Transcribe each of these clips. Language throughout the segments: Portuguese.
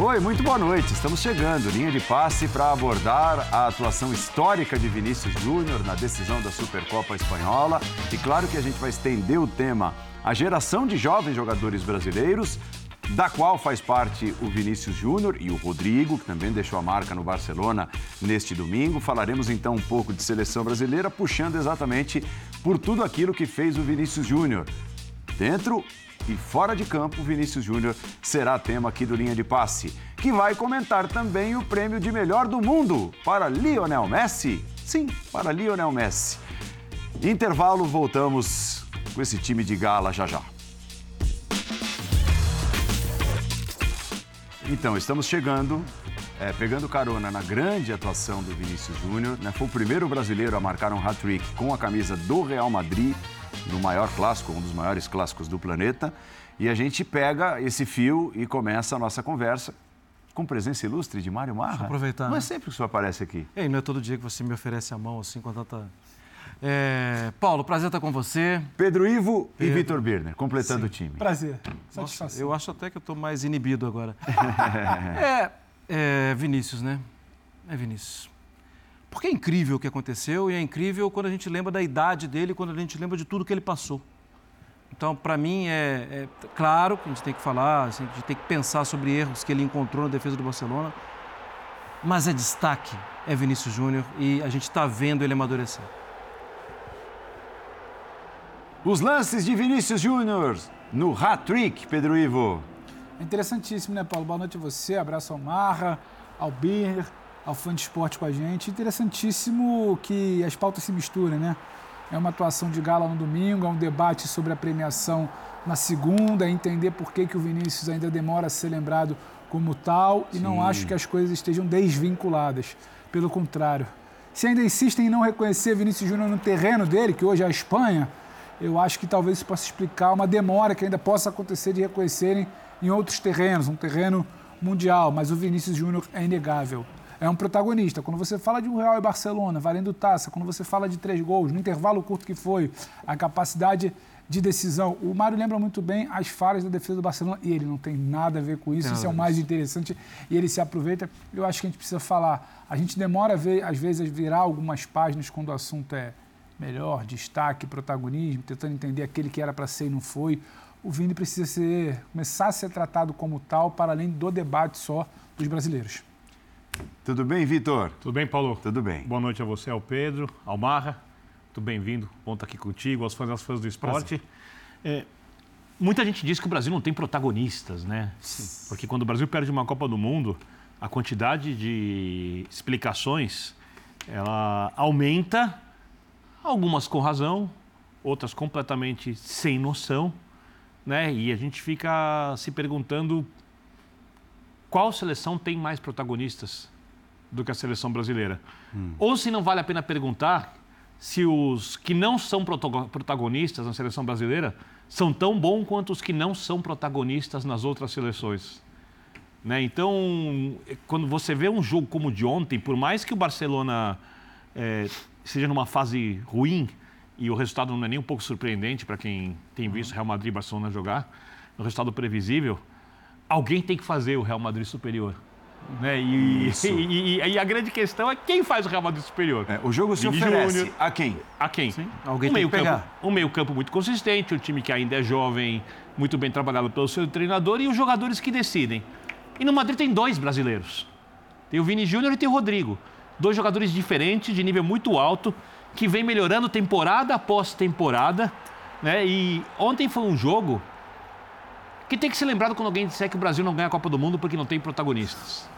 Oi, muito boa noite. Estamos chegando, linha de passe para abordar a atuação histórica de Vinícius Júnior na decisão da Supercopa Espanhola. E claro que a gente vai estender o tema a geração de jovens jogadores brasileiros, da qual faz parte o Vinícius Júnior e o Rodrigo, que também deixou a marca no Barcelona neste domingo. Falaremos então um pouco de seleção brasileira, puxando exatamente por tudo aquilo que fez o Vinícius Júnior. Dentro e fora de campo, Vinícius Júnior será tema aqui do Linha de Passe, que vai comentar também o prêmio de melhor do mundo para Lionel Messi. Sim, para Lionel Messi. Intervalo, voltamos com esse time de gala já já. Então, estamos chegando, é, pegando carona na grande atuação do Vinícius Júnior. Né? Foi o primeiro brasileiro a marcar um hat-trick com a camisa do Real Madrid no maior clássico, um dos maiores clássicos do planeta. E a gente pega esse fio e começa a nossa conversa com presença ilustre de Mário Marra. Deixa eu aproveitar. Não é sempre que o senhor aparece aqui. E não é todo dia que você me oferece a mão assim com tanta... É... Paulo, prazer estar com você. Pedro Ivo Pedro. e Vitor Birner, completando Sim. o time. Prazer. Nossa, eu acho até que eu estou mais inibido agora. é, é Vinícius, né? É Vinícius. Porque é incrível o que aconteceu e é incrível quando a gente lembra da idade dele, quando a gente lembra de tudo que ele passou. Então, para mim, é, é, claro que a gente tem que falar, a gente tem que pensar sobre erros que ele encontrou na defesa do Barcelona, mas é destaque, é Vinícius Júnior e a gente está vendo ele amadurecer. Os lances de Vinícius Júnior no hat-trick, Pedro Ivo. É interessantíssimo, né, Paulo? Boa noite a você, abraço ao Marra, ao Birner ao fã de esporte com a gente. Interessantíssimo que as pautas se misturam, né? É uma atuação de gala no domingo, é um debate sobre a premiação na segunda, é entender por que, que o Vinícius ainda demora a ser lembrado como tal e Sim. não acho que as coisas estejam desvinculadas. Pelo contrário. Se ainda insistem em não reconhecer Vinícius Júnior no terreno dele, que hoje é a Espanha, eu acho que talvez isso possa explicar uma demora que ainda possa acontecer de reconhecerem em outros terrenos, um terreno mundial, mas o Vinícius Júnior é inegável é um protagonista. Quando você fala de um Real e Barcelona, valendo taça, quando você fala de três gols, no intervalo curto que foi, a capacidade de decisão. O Mário lembra muito bem as falhas da defesa do Barcelona e ele não tem nada a ver com isso. Não, isso é o mais interessante e ele se aproveita. Eu acho que a gente precisa falar. A gente demora, a ver, às vezes, a virar algumas páginas quando o assunto é melhor, destaque, protagonismo, tentando entender aquele que era para ser e não foi. O Vini precisa ser, começar a ser tratado como tal, para além do debate só dos brasileiros. Tudo bem, Vitor? Tudo bem, Paulo? Tudo bem. Boa noite a você, ao Pedro, ao Marra. Muito bem-vindo. Bom estar aqui contigo, aos fãs, fãs do esporte. É, muita gente diz que o Brasil não tem protagonistas, né? Sim. Porque quando o Brasil perde uma Copa do Mundo, a quantidade de explicações ela aumenta, algumas com razão, outras completamente sem noção, né? E a gente fica se perguntando qual seleção tem mais protagonistas do que a seleção brasileira? Hum. Ou se não vale a pena perguntar se os que não são protagonistas na seleção brasileira são tão bons quanto os que não são protagonistas nas outras seleções. Né? Então, quando você vê um jogo como o de ontem, por mais que o Barcelona é, seja numa fase ruim, e o resultado não é nem um pouco surpreendente para quem tem visto Real Madrid e Barcelona jogar, um resultado previsível, alguém tem que fazer o Real Madrid superior. Né? E, e, e, e, a grande questão é quem faz o Real Madrid superior. É, o jogo se oferece Júnior, a quem? A quem? Sim, alguém um meio tem que campo, Um meio campo muito consistente, um time que ainda é jovem, muito bem trabalhado pelo seu treinador e os jogadores que decidem. E no Madrid tem dois brasileiros. Tem o Vini Júnior e tem o Rodrigo. Dois jogadores diferentes, de nível muito alto, que vem melhorando temporada após temporada. Né? E ontem foi um jogo que tem que ser lembrado quando alguém disser que o Brasil não ganha a Copa do Mundo porque não tem protagonistas.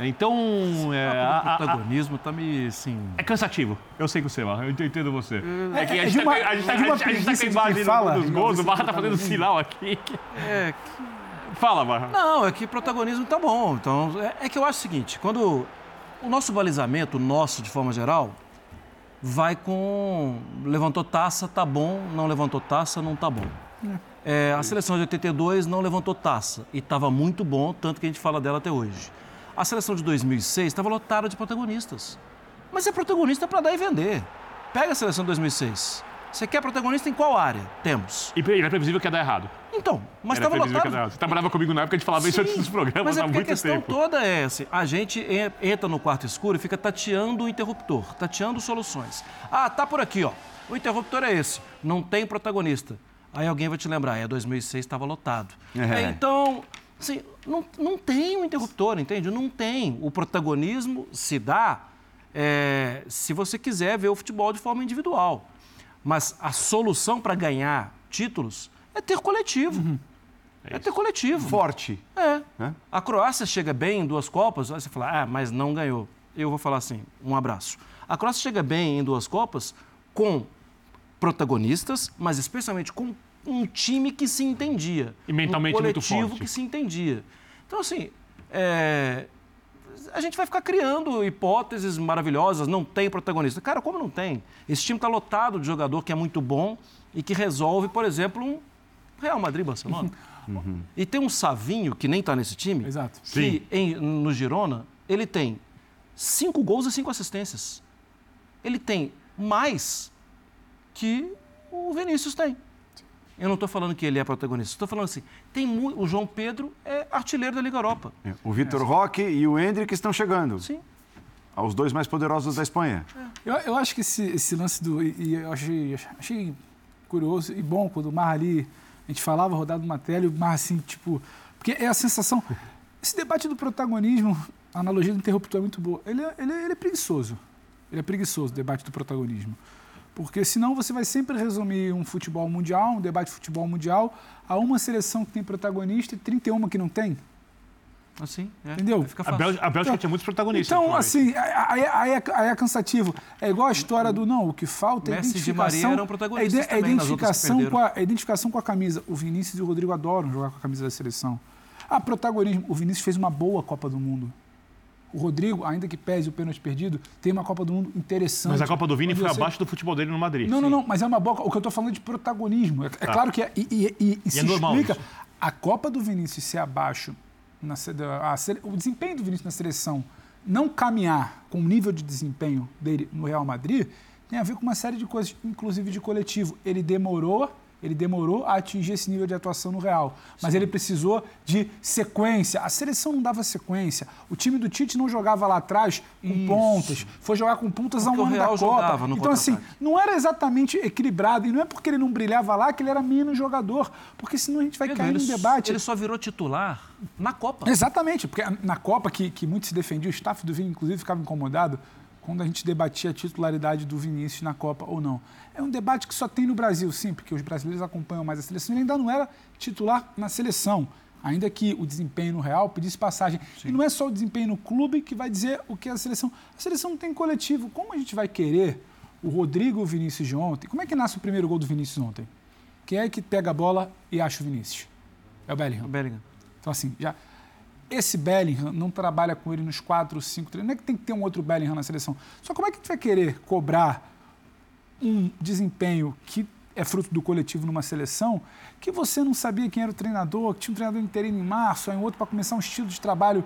Então, é, a, a, protagonismo está me, assim... É cansativo. Eu sei que você, Marra. Eu entendo você. É, é que a gente está com a imagem dos gols. O Marra está fazendo sinal aqui. É que... Fala, Marra. Não, é que protagonismo tá bom. Então, é, é que eu acho o seguinte, quando o nosso balizamento, o nosso de forma geral, vai com levantou taça, tá bom, não levantou taça, não tá bom. É. É, a seleção de 82 não levantou taça e estava muito bom, tanto que a gente fala dela até hoje. A seleção de 2006 estava lotada de protagonistas. Mas é protagonista para dar e vender. Pega a seleção de 2006. Você quer protagonista em qual área? Temos. E era previsível que ia dar errado. Então, mas estava lotado. Você trabalhava comigo na época, a gente falava isso antes dos programas Mas é há porque a muito questão tempo. toda é assim, a gente en- entra no quarto escuro e fica tateando o interruptor, tateando soluções. Ah, tá por aqui, ó. O interruptor é esse, não tem protagonista. Aí alguém vai te lembrar, é 2006 estava lotado. É. É, então, assim, não, não tem um interruptor, entende? Não tem. O protagonismo se dá é, se você quiser ver o futebol de forma individual. Mas a solução para ganhar títulos é ter coletivo. É, ter coletivo. Forte. É. Né? A Croácia chega bem em duas Copas, aí você fala, ah, mas não ganhou. Eu vou falar assim, um abraço. A Croácia chega bem em duas Copas com protagonistas, mas especialmente com um time que se entendia. E mentalmente um muito coletivo forte. que se entendia. Então, assim, é, a gente vai ficar criando hipóteses maravilhosas, não tem protagonista. Cara, como não tem? Esse time está lotado de jogador que é muito bom e que resolve, por exemplo, um Real Madrid-Barcelona. E tem um Savinho, que nem está nesse time, Exato. que em- no Girona, ele tem cinco gols e cinco assistências. Ele tem mais que o Vinícius tem. Eu não estou falando que ele é protagonista, estou falando assim, tem mu- o João Pedro é artilheiro da Liga Europa. É, O Vitor Roque e o Hendrick estão chegando. Sim. Aos dois mais poderosos da Espanha. Eu, eu acho que esse, esse lance do. E e eu achei, achei curioso e bom quando o Mar ali. A gente falava rodado uma tela e o Mar assim, tipo. Porque é a sensação. Esse debate do protagonismo, a analogia do interruptor é muito boa. Ele é, ele é, ele é preguiçoso. Ele é preguiçoso, o debate do protagonismo. Porque senão você vai sempre resumir um futebol mundial, um debate de futebol mundial, a uma seleção que tem protagonista e 31 que não tem. Assim, é. Entendeu? A. Bélgica, a Bélgica Então- tinha muitos protagonistas. Então, assim, aí, aí é, aí é cansativo. É igual a história do não, o que falta é Messi e identificação. eram protagonistas é é identificação com a, é identificação com a camisa. O Vinícius e o Rodrigo adoram jogar com a camisa da seleção. Ah, protagonismo. O Vinícius fez uma boa Copa do Mundo. O Rodrigo, ainda que pese o pênalti perdido, tem uma Copa do Mundo interessante. Mas a Copa do Vini foi você- abaixo do futebol dele no Madrid. Não, não, não, mas é uma boa. O que eu estou falando é de protagonismo. É, é claro que é. E, e- e- e se é explica. isso. A Copa do Vinícius ser abaixo, na, a sele- o desempenho do Vinícius na seleção não caminhar com o nível de desempenho dele no Real Madrid, tem a ver com uma série de coisas, inclusive de coletivo. Ele demorou. Ele demorou a atingir esse nível de atuação no Real. Mas ele precisou de sequência. A seleção não dava sequência. O time do Tite não jogava lá atrás com Isso. pontas. Foi jogar com pontas Porque um o ano da Copa. no então, assim, não era exatamente equilibrado. E não é porque ele não brilhava lá que ele era menos jogador. Porque senão a gente vai Pedro, cair num debate. ele só virou titular na Copa. Exatamente, porque na Copa, que, que muito se defendia, o staff do Vini, inclusive, ficava incomodado quando a gente debatia a titularidade do Vinícius na Copa ou não. É um debate que só tem no Brasil, sim, porque os brasileiros acompanham mais a seleção. Ele ainda não era titular na seleção, ainda que o desempenho no Real pedisse passagem. E não é só o desempenho no clube que vai dizer o que é a seleção. A seleção não tem coletivo. Como a gente vai querer o Rodrigo o Vinícius de ontem? Como é que nasce o primeiro gol do Vinícius ontem? Quem é que pega a bola e acha o Vinícius? É o Bellingham. O Bellingham. Então, assim, já. Esse Bellingham não trabalha com ele nos quatro, cinco treinos. Não é que tem que ter um outro Bellingham na seleção. Só como é que gente vai querer cobrar um desempenho que é fruto do coletivo numa seleção que você não sabia quem era o treinador, que tinha um treinador interino em março, aí um outro para começar um estilo de trabalho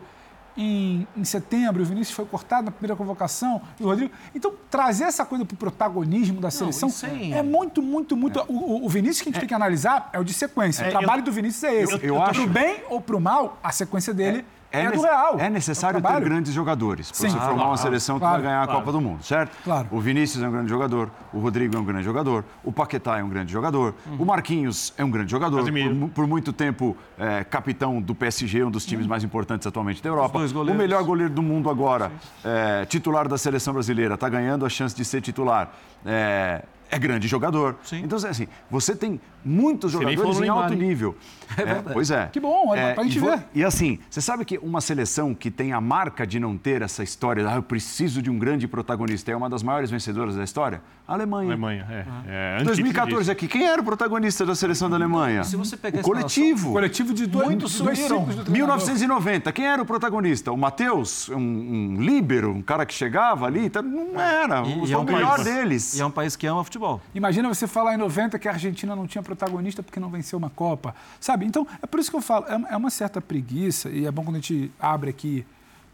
em, em setembro, o Vinícius foi cortado na primeira convocação, e o Rodrigo. Então, trazer essa coisa para o protagonismo da seleção aí- é muito, muito, muito. O, o- o Vinícius que a gente tem que analisar é o de sequência. É, o trabalho do Vinícius é esse. eu- eu Pro acho- bem ou pro mal, a sequência dele é, do nece- Real. é necessário o ter grandes jogadores para Sim. você Ah, formar uma claro, seleção que claro, vai ganhar a claro. Copa do Mundo, certo? Claro. O Vinícius é um grande jogador, o Rodrigo é um grande jogador, o Paquetá é um grande jogador, o Marquinhos é um grande jogador, por, por muito tempo é, capitão do PSG, um dos times mais importantes atualmente da Europa. O melhor goleiro do mundo agora, é, titular da seleção brasileira, está ganhando a chance de ser titular. É, é grande jogador. Sim. Então, assim, você tem muitos jogadores em alto nível. É pois é. Que bom, olha, pra gente e ver. e assim, você sabe que uma seleção que tem a marca de não ter essa história, ah, eu preciso de um grande protagonista, é uma das maiores vencedoras da história? A Alemanha. Alemanha, é. Ah. é Em antítese 2014 disso. aqui, quem era o protagonista da seleção da Alemanha? Se você pegar o coletivo. Coletivo de dois, Muitos dois sumiram. do treinador. 1990, quem era o protagonista? O Matheus, um, um líbero, um cara que chegava ali, tá- não era, E- o, e é o um melhor país- deles. E é um país que ama futebol. Imagina você falar em 90 que a Argentina não tinha protagonista porque não venceu uma Copa, sabe? Então, é por isso que eu falo, é, é uma certa preguiça, e é bom quando a gente abre aqui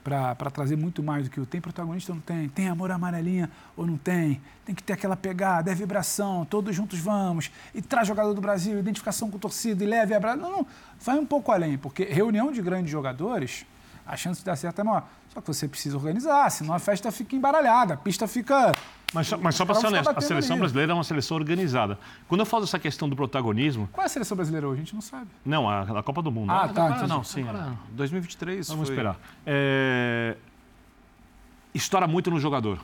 para trazer muito mais do que o tem protagonista ou não tem, tem amor amarelinha ou não tem, tem que ter aquela pegada, é vibração, todos juntos vamos, e traz jogador do Brasil, identificação com torcida, e leve a Não, não, vai um pouco além, porque reunião de grandes jogadores, a chance de dar certo é maior. Só que você precisa organizar, senão a festa fica embaralhada, a pista fica. Mas, só, mas só para ser honesto, a seleção ali. brasileira é uma seleção organizada. Quando eu falo dessa questão do protagonismo. Qual é a seleção brasileira hoje? A gente não sabe. Não, a, a Copa do Mundo. Ah, tá. Então, não, sim. Agora, 2023. Vamos foi... esperar. É... Estoura muito no jogador.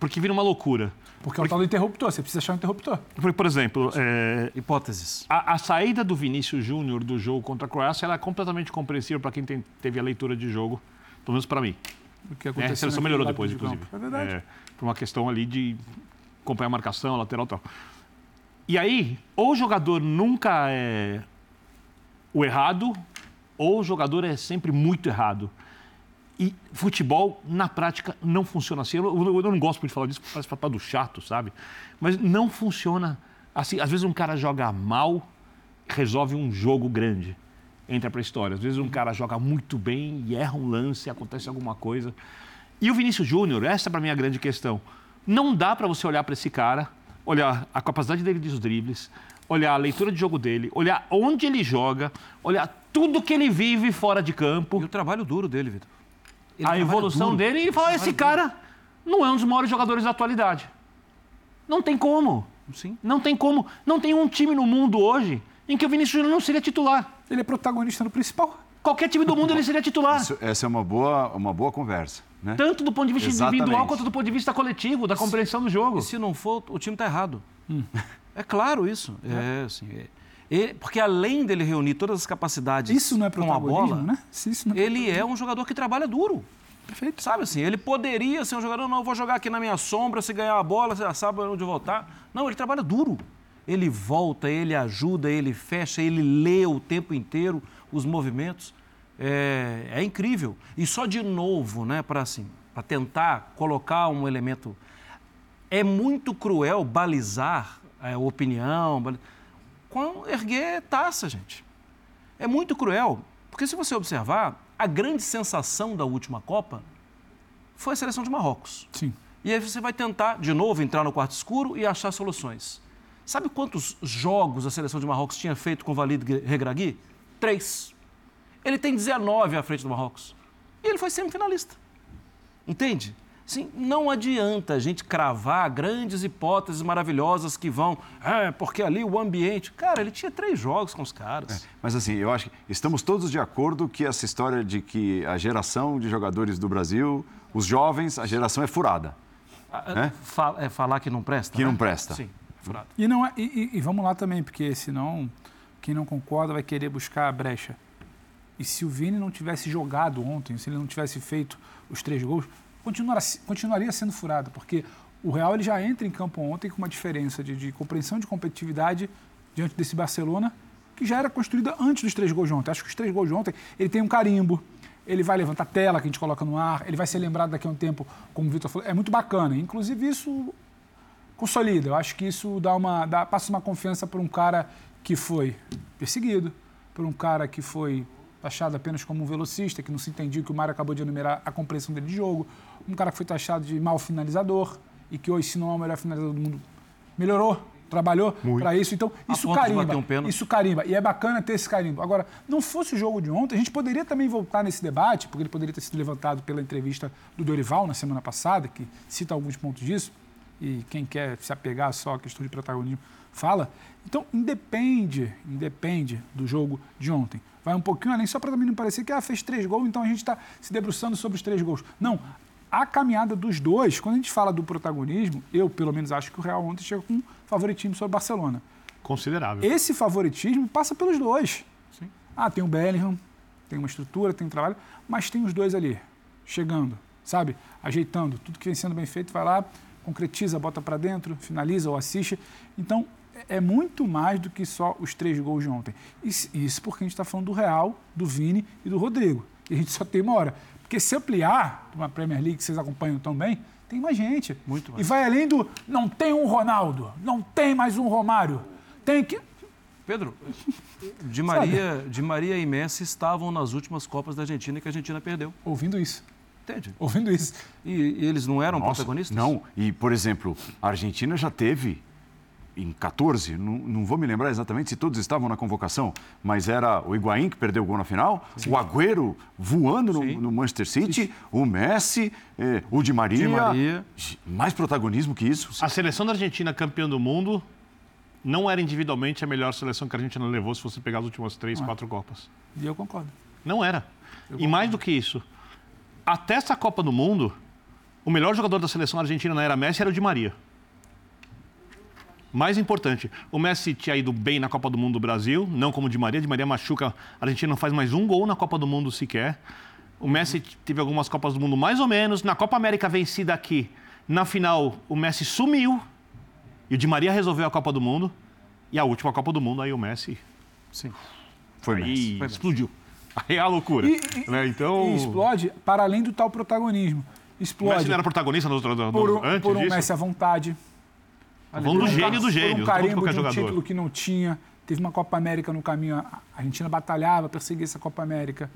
Porque vira uma loucura. Porque é o tal do interruptor, você precisa achar um interruptor. Por, por exemplo, é, hipóteses. A, a, saída do Vinícius Júnior do jogo contra a Croácia ela é completamente compreensível para quem tem, teve a leitura de jogo, pelo menos para mim. O que aconteceu? É, a seleção melhorou depois, de inclusive. É verdade. É, por uma questão ali de acompanhar a marcação, a lateral e tal. E aí, ou o jogador nunca é o errado, ou o jogador é sempre muito errado. E futebol, na prática, não funciona assim. Eu, eu, eu não gosto muito de falar disso, parece do chato, sabe? Mas não funciona assim. Às vezes um cara joga mal, resolve um jogo grande, entra para a história. Às vezes um cara joga muito bem e erra um lance, acontece alguma coisa. E o Vinícius Júnior, essa para mim é a grande questão. Não dá para você olhar para esse cara, olhar a capacidade dele dos dribles, olhar a leitura de jogo dele, olhar onde ele joga, olhar tudo que ele vive fora de campo. E o trabalho duro dele, Vitor a evolução duro. dele e falar: esse cara não é um dos maiores jogadores da atualidade. Não tem como. Sim. Não tem como. Não tem um time no mundo hoje em que o Vinícius Júnior não seria titular. Ele é protagonista no principal. Qualquer time do mundo ele seria titular. Isso, essa é uma boa, uma boa conversa. Né? Tanto do ponto de vista Exatamente. individual quanto do ponto de vista coletivo, da compreensão do jogo. E se não for, o time está errado. Hum. É claro isso. É, assim, é. Ele, porque além dele reunir todas as capacidades isso não é com a bola, né? Isso não é ele é um jogador que trabalha duro. Perfeito. Sabe assim, ele poderia ser um jogador, não, eu vou jogar aqui na minha sombra, se ganhar a bola, você já sabe onde voltar. Não, ele trabalha duro. Ele volta, ele ajuda, ele fecha, ele lê o tempo inteiro os movimentos. É, é incrível. E só de novo, né, para assim, tentar colocar um elemento. É muito cruel balizar a é, opinião, com erguer taça, gente. É muito cruel. Porque se você observar, a grande sensação da última Copa foi a seleção de Marrocos. Sim. E aí você vai tentar, de novo, entrar no quarto escuro e achar soluções. Sabe quantos jogos a seleção de Marrocos tinha feito com o Walid Regragui? Três. Ele tem 19 à frente do Marrocos. E ele foi semifinalista. Entende? Sim, não adianta a gente cravar grandes hipóteses maravilhosas que vão, é, porque ali o ambiente. Cara, ele tinha três jogos com os caras. É, mas assim, eu acho que estamos todos de acordo que essa história de que a geração de jogadores do Brasil, os jovens, a geração é furada. né? é falar que não presta? Que né? não presta. Sim, E, não é, e, e vamos lá também, porque senão quem não concorda vai querer buscar a brecha. E se o Vini não tivesse jogado ontem, se ele não tivesse feito os três gols, continuaria sendo furada, porque o Real ele já entra em campo ontem com uma diferença de, de, compreensão de competitividade diante desse Barcelona, que já era construída antes dos três gols de ontem. Acho que os três gols de ontem, ele tem um carimbo, ele vai levantar tela que a gente coloca no ar, ele vai ser lembrado daqui a um tempo, como o Vitor falou. É muito bacana. Inclusive, isso consolida. Eu acho que isso dá uma, dá, passa uma confiança para um cara que foi perseguido, por um cara que foi taxado apenas como um velocista, que não se entendia que o Mário acabou de enumerar a compreensão dele de jogo, um cara que foi taxado de mau finalizador e que hoje, se não é o melhor finalizador do mundo, melhorou, trabalhou para isso. Então, isso carimba. Um isso carimba. E é bacana ter esse carimbo. Agora, não fosse o jogo de ontem, a gente poderia também voltar nesse debate, porque ele poderia ter sido levantado pela entrevista do Dorival na semana passada, que cita alguns pontos disso, e quem quer se apegar só à questão de protagonismo fala. Então, independe, independe do jogo de ontem. Vai um pouquinho além, só para também não parecer que ah, fez três gols, então a gente está se debruçando sobre os três gols. Não, a caminhada dos dois, quando a gente fala do protagonismo, eu pelo menos acho que o Real ontem chega com um favoritismo sobre o Barcelona. Considerável. Esse favoritismo passa pelos dois. Sim. Ah, tem o Bellingham, tem uma estrutura, tem um trabalho, mas tem os dois ali, chegando, sabe? Ajeitando. Tudo que vem sendo bem feito, vai lá, concretiza, bota para dentro, finaliza ou assiste. Então, é muito mais do que só os três gols de ontem. Isso porque a gente está falando do Real, do Vini e do Rodrigo. E a gente só tem uma hora. Porque se ampliar uma Premier League que vocês acompanham tão bem, tem mais gente. Muito mais. E vai além do não tem um Ronaldo, não tem mais um Romário. Tem que. Pedro, Di Maria, Di Maria e Messi estavam nas últimas Copas da Argentina que a Argentina perdeu. Ouvindo isso. Entende? Ouvindo isso. E, e eles não eram Nossa, protagonistas? Não, e por exemplo, a Argentina já teve em 14, não, não vou me lembrar exatamente se todos estavam na convocação, mas era o Higuaín que perdeu o gol na final, o Agüero voando no, Sim. no Manchester City, o Messi, eh, o Di Maria. Di Maria. Mais protagonismo que isso? A seleção da Argentina campeã do mundo não era individualmente a melhor seleção que a Argentina levou se você pegar as últimas três, quatro Copas. E eu concordo. Não era. E mais do que isso, até essa Copa do Mundo, o melhor jogador da seleção argentina não era Messi, era o Di Maria. Mais importante, o Messi tinha ido bem na Copa do Mundo do Brasil, não como o Di Maria. Di Maria machuca, a Argentina não faz mais um gol na Copa do Mundo sequer. O Messi teve algumas Copas do Mundo mais ou menos. Na Copa América vencida aqui, na final, o Messi sumiu e o Di Maria resolveu a Copa do Mundo. E a última Copa do Mundo, aí o Messi Sim. Foi Messi. aí explodiu. Aí é a loucura. E, e- né? Então, e explode para além do tal protagonismo. o Explode Messi não era protagonista nos outros por um, antes por um disso? Messi à vontade. Falando do um gênio do gênio, Por um carimbo de um jogador. título que não tinha. Teve uma Copa América no caminho. A a Argentina batalhava, perseguia essa Copa América.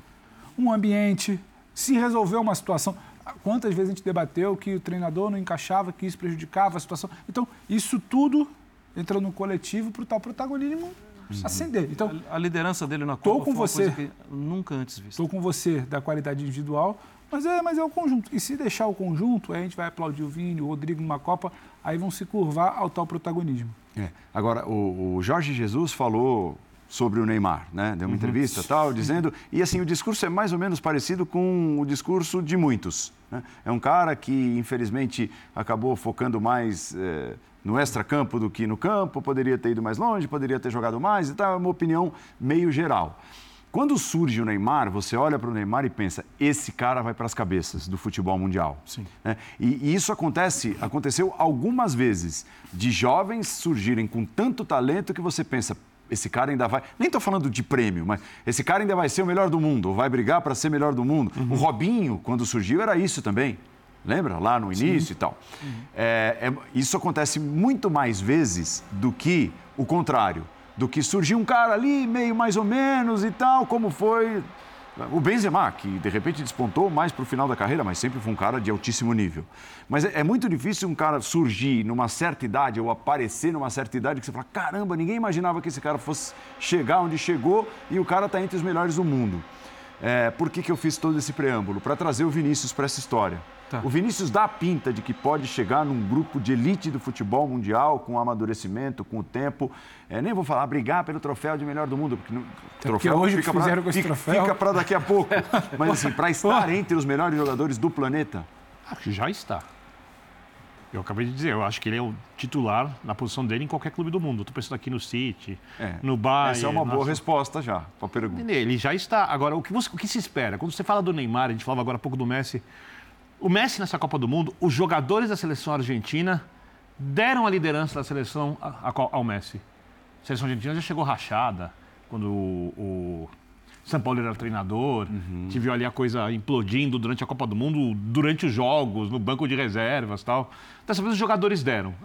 Um ambiente. Se resolveu uma situação. Quantas vezes a gente debateu que o treinador não encaixava, que isso prejudicava a situação. Então, isso tudo entra no coletivo para o tal protagonismo ascender. Então, A liderança dele na Tô Copa com foi uma você. coisa que nunca antes vista. estou com você da qualidade individual, mas é, mas é o conjunto. E se deixar o conjunto, aí a gente vai aplaudir o Vini, o Rodrigo numa Copa, aí vão se curvar ao tal protagonismo. É. Agora, o, o Jorge Jesus falou sobre o Neymar, né? Deu uma entrevista e tal, dizendo. E assim, o discurso é mais ou menos parecido com o discurso de muitos. né? É um cara que, infelizmente, acabou focando mais eh, no extracampo do que no campo, poderia ter ido mais longe, poderia ter jogado mais e tal. É uma opinião meio geral. Quando surge o Neymar, você olha para o Neymar e pensa: esse cara vai para as cabeças do futebol mundial. Sim. né? E, e isso acontece, aconteceu algumas vezes, de jovens surgirem com tanto talento que você pensa, esse cara ainda vai. Nem estou falando de prêmio, mas esse cara ainda vai ser o melhor do mundo, ou vai brigar para ser melhor do mundo. O Robinho, quando surgiu, era isso também. Lembra? Lá no início e tal. É, é- isso acontece muito mais vezes do que o contrário. Do que surgiu um cara ali, meio mais ou menos e tal, como foi o Benzema, que de repente despontou mais para o final da carreira, mas sempre foi um cara de altíssimo nível. Mas é, é muito difícil um cara surgir numa certa idade ou aparecer numa certa idade que você fala: caramba, ninguém imaginava que esse cara fosse chegar onde chegou e o cara está entre os melhores do mundo. É, por que, que eu fiz todo esse preâmbulo? Para trazer o Vinícius para essa história. Tá. O Vinícius dá a pinta de que pode chegar num grupo de elite do futebol mundial, com amadurecimento, com o tempo. É, nem vou falar brigar pelo troféu de melhor do mundo, porque não, porque hoje o que pra- fizeram com esse fica- troféu- Fica para daqui a pouco. Mas assim, para estar entre os melhores jogadores do planeta, Acho que já está. Eu acabei de dizer, eu acho que ele é o titular na posição dele em qualquer clube do mundo. Estou pensando aqui no City, é, no Bayern. essa é uma boa nossa. resposta já para a pergunta. Ele já está. Agora, o que, você- o que se espera? Quando você fala do Neymar, a gente falava agora há pouco do Messi. O Messi nessa Copa do Mundo, os jogadores da seleção argentina deram a liderança da seleção ao Messi. A seleção argentina já chegou rachada quando o, o São Paulo era treinador. Te viu ali a coisa implodindo durante a Copa do Mundo, durante os jogos, no banco de reservas e tal. Dessa vez os jogadores deram.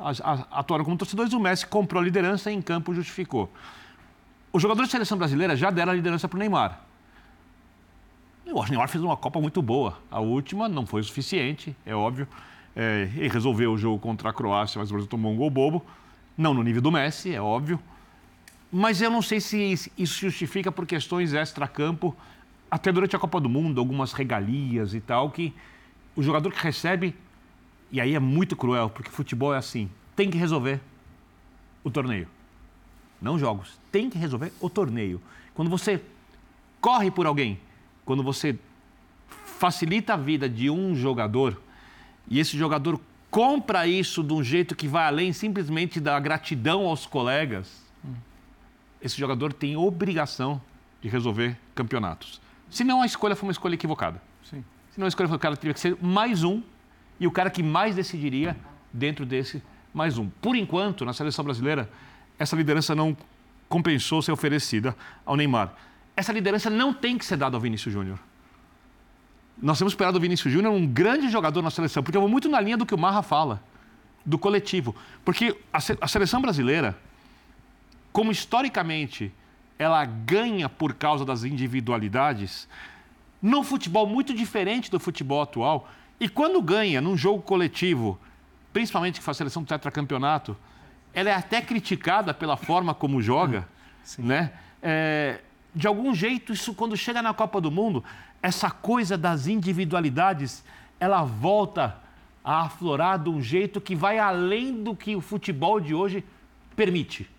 Atuaram como torcedores, o Messi comprou a liderança e em campo justificou. Os jogadores da seleção brasileira já deram a liderança para o Neymar. E o Neymar fez uma Copa muito boa. A última não foi suficiente, é óbvio. É, ele resolveu o jogo contra a Croácia, mas o Brasil tomou um gol bobo. Não no nível do Messi, é óbvio. Mas eu não sei se isso justifica por questões extra-campo, até durante a Copa do Mundo, algumas regalias e tal, que o jogador que recebe, e aí é muito cruel, porque futebol é assim, tem que resolver o torneio. Não jogos, tem que resolver o torneio. Quando você corre por alguém, quando você facilita a vida de um jogador e esse jogador compra isso de um jeito que vai além simplesmente da gratidão aos colegas, esse jogador tem obrigação de resolver campeonatos. Se não, a escolha foi uma escolha equivocada. Sim. Se não, a escolha foi o cara teria que ser mais um e o cara que mais decidiria dentro desse mais um. Por enquanto, na seleção brasileira, essa liderança não compensou ser oferecida ao Neymar. Essa liderança não tem que ser dada ao Vinícius Júnior. Nós temos esperado o Vinícius Júnior um grande jogador na seleção, porque eu vou muito na linha do que o Marra fala, do coletivo. Porque a, se- a seleção brasileira, como historicamente ela ganha por causa das individualidades, no futebol muito diferente do futebol atual, e quando ganha num jogo coletivo, principalmente que faz a seleção do tetracampeonato, ela é até criticada pela forma como joga, né? É, de algum jeito, isso quando chega na Copa do Mundo, essa coisa das individualidades, ela volta a aflorar de um jeito que vai além do que o futebol de hoje permite,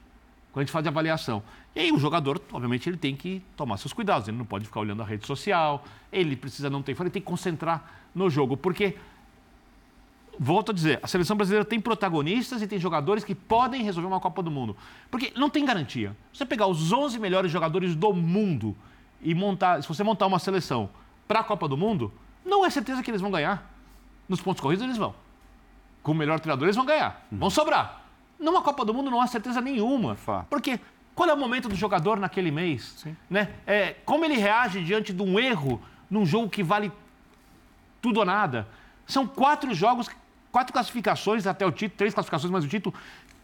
quando a gente faz a avaliação. E aí o jogador, obviamente, ele tem que tomar seus cuidados, ele não pode ficar olhando a rede social, ele precisa não ter fone, ele tem que concentrar no jogo, porque volto a dizer, a seleção brasileira tem protagonistas e tem jogadores que podem resolver uma Copa do Mundo. Porque não tem garantia. Você pegar os 11 melhores jogadores do mundo e montar, se você montar uma seleção para a Copa do Mundo, não é certeza que eles vão ganhar. Nos pontos corridos eles vão. Com o melhor treinador eles vão ganhar. Uhum. Vão sobrar. Numa Copa do Mundo não há certeza nenhuma. Porque qual é o momento do jogador naquele mês? Sim. Né? É, como ele reage diante de um erro num jogo que vale tudo ou nada? São quatro jogos quatro classificações até o título, três classificações mais o título,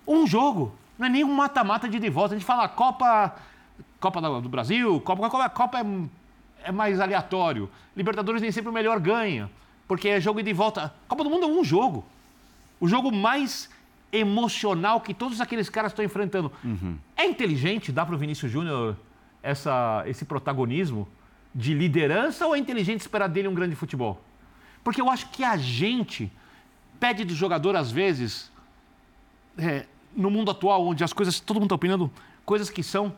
um jogo. Não é nem um mata-mata de de volta. A gente fala Copa, Copa do Brasil, Copa, Copa, Copa é, é mais aleatório. Libertadores nem sempre o melhor ganha, porque é jogo de volta. Copa do Mundo é um jogo. O jogo mais emocional que todos aqueles caras estão enfrentando. Uhum. É inteligente dar para o Vinícius Júnior essa, esse protagonismo de liderança ou é inteligente esperar dele um grande futebol? Porque eu acho que a gente pede do jogador, às vezes, é, no mundo atual, onde as coisas, todo mundo está opinando, coisas que são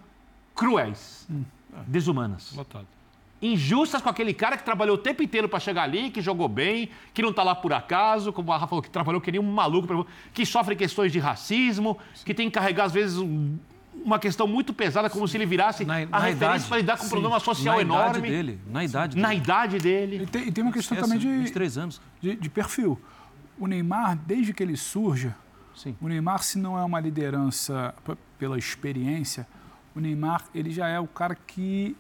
cruéis, hum. desumanas. Lotado. Injustas com aquele cara que trabalhou o tempo inteiro para chegar ali, que jogou bem, que não está lá por acaso, como a Rafa falou, que trabalhou que nem um maluco, que sofre questões de racismo, que tem que carregar, às vezes, um, uma questão muito pesada, como se ele virasse na, a na referência para lidar com um problema social na enorme. Idade dele, na idade dele. Na idade dele. E tem, e tem uma questão Esquece, também de, 23 anos. De, de perfil o Neymar, desde que ele surja, Sim. o Neymar, se não é uma liderança pela experiência, o Neymar ele já é o cara que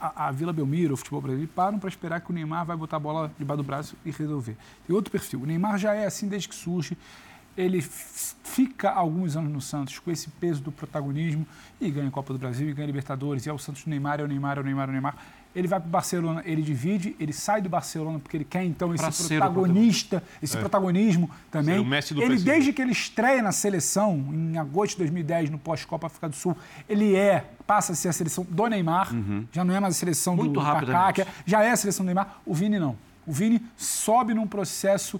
a, a Vila Belmiro, o futebol brasileiro, param para esperar que o Neymar vai botar a bola debaixo do braço e resolver. Tem outro perfil. O Neymar já é assim desde que surge. Ele fica alguns anos no Santos com esse peso do protagonismo e ganha a Copa do Brasil e ganha Libertadores. E é o Santos Neymar, é o Neymar, é o Neymar, é o Neymar ele vai para o Barcelona, ele divide, ele sai do Barcelona porque ele quer então esse pra protagonista, esse é. protagonismo também. ele desde que ele estreia na seleção em agosto de 2010 no pós-Copa África do Sul, ele é passa a ser a seleção do Neymar, uhum. já não é mais a seleção Muito do Kaká, é, já é a seleção do Neymar. O Vini não. O Vini sobe num processo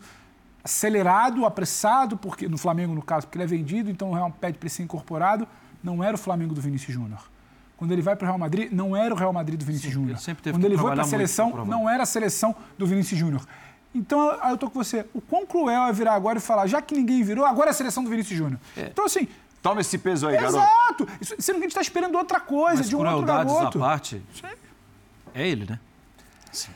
acelerado, apressado, porque no Flamengo no caso, porque ele é vendido, então o Real pede para ser incorporado. Não era o Flamengo do Vinícius Júnior. Quando ele vai para o Real Madrid, não era o Real Madrid do Vinícius Júnior. Quando ele foi para a seleção, não era a seleção do Vinícius Júnior. Então, eu estou com você. O quão cruel é virar agora e falar, já que ninguém virou, agora é a seleção do Vinícius Júnior. É. Então, assim. Toma esse peso aí, garoto. Exato. Sendo que a gente está esperando outra coisa, Mas de um outro garoto. à parte, é ele, né? Sim.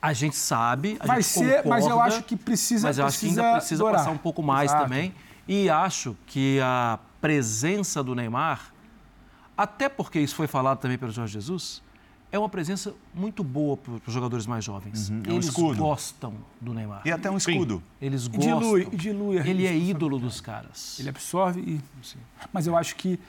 A gente sabe, a Vai gente ser, concorda, mas eu acho que precisa Mas eu acho que ainda precisa passar um pouco mais Exato. também. E acho que a presença do Neymar até porque isso foi falado também pelo Jorge Jesus, é uma presença muito boa para os jogadores mais jovens. Uhum, é um Eles escudo. gostam do Neymar. E até um escudo. Sim. Eles gostam. Dilui, dilui Ele é ídolo dos caras. Ele absorve e... Sim. Mas eu acho que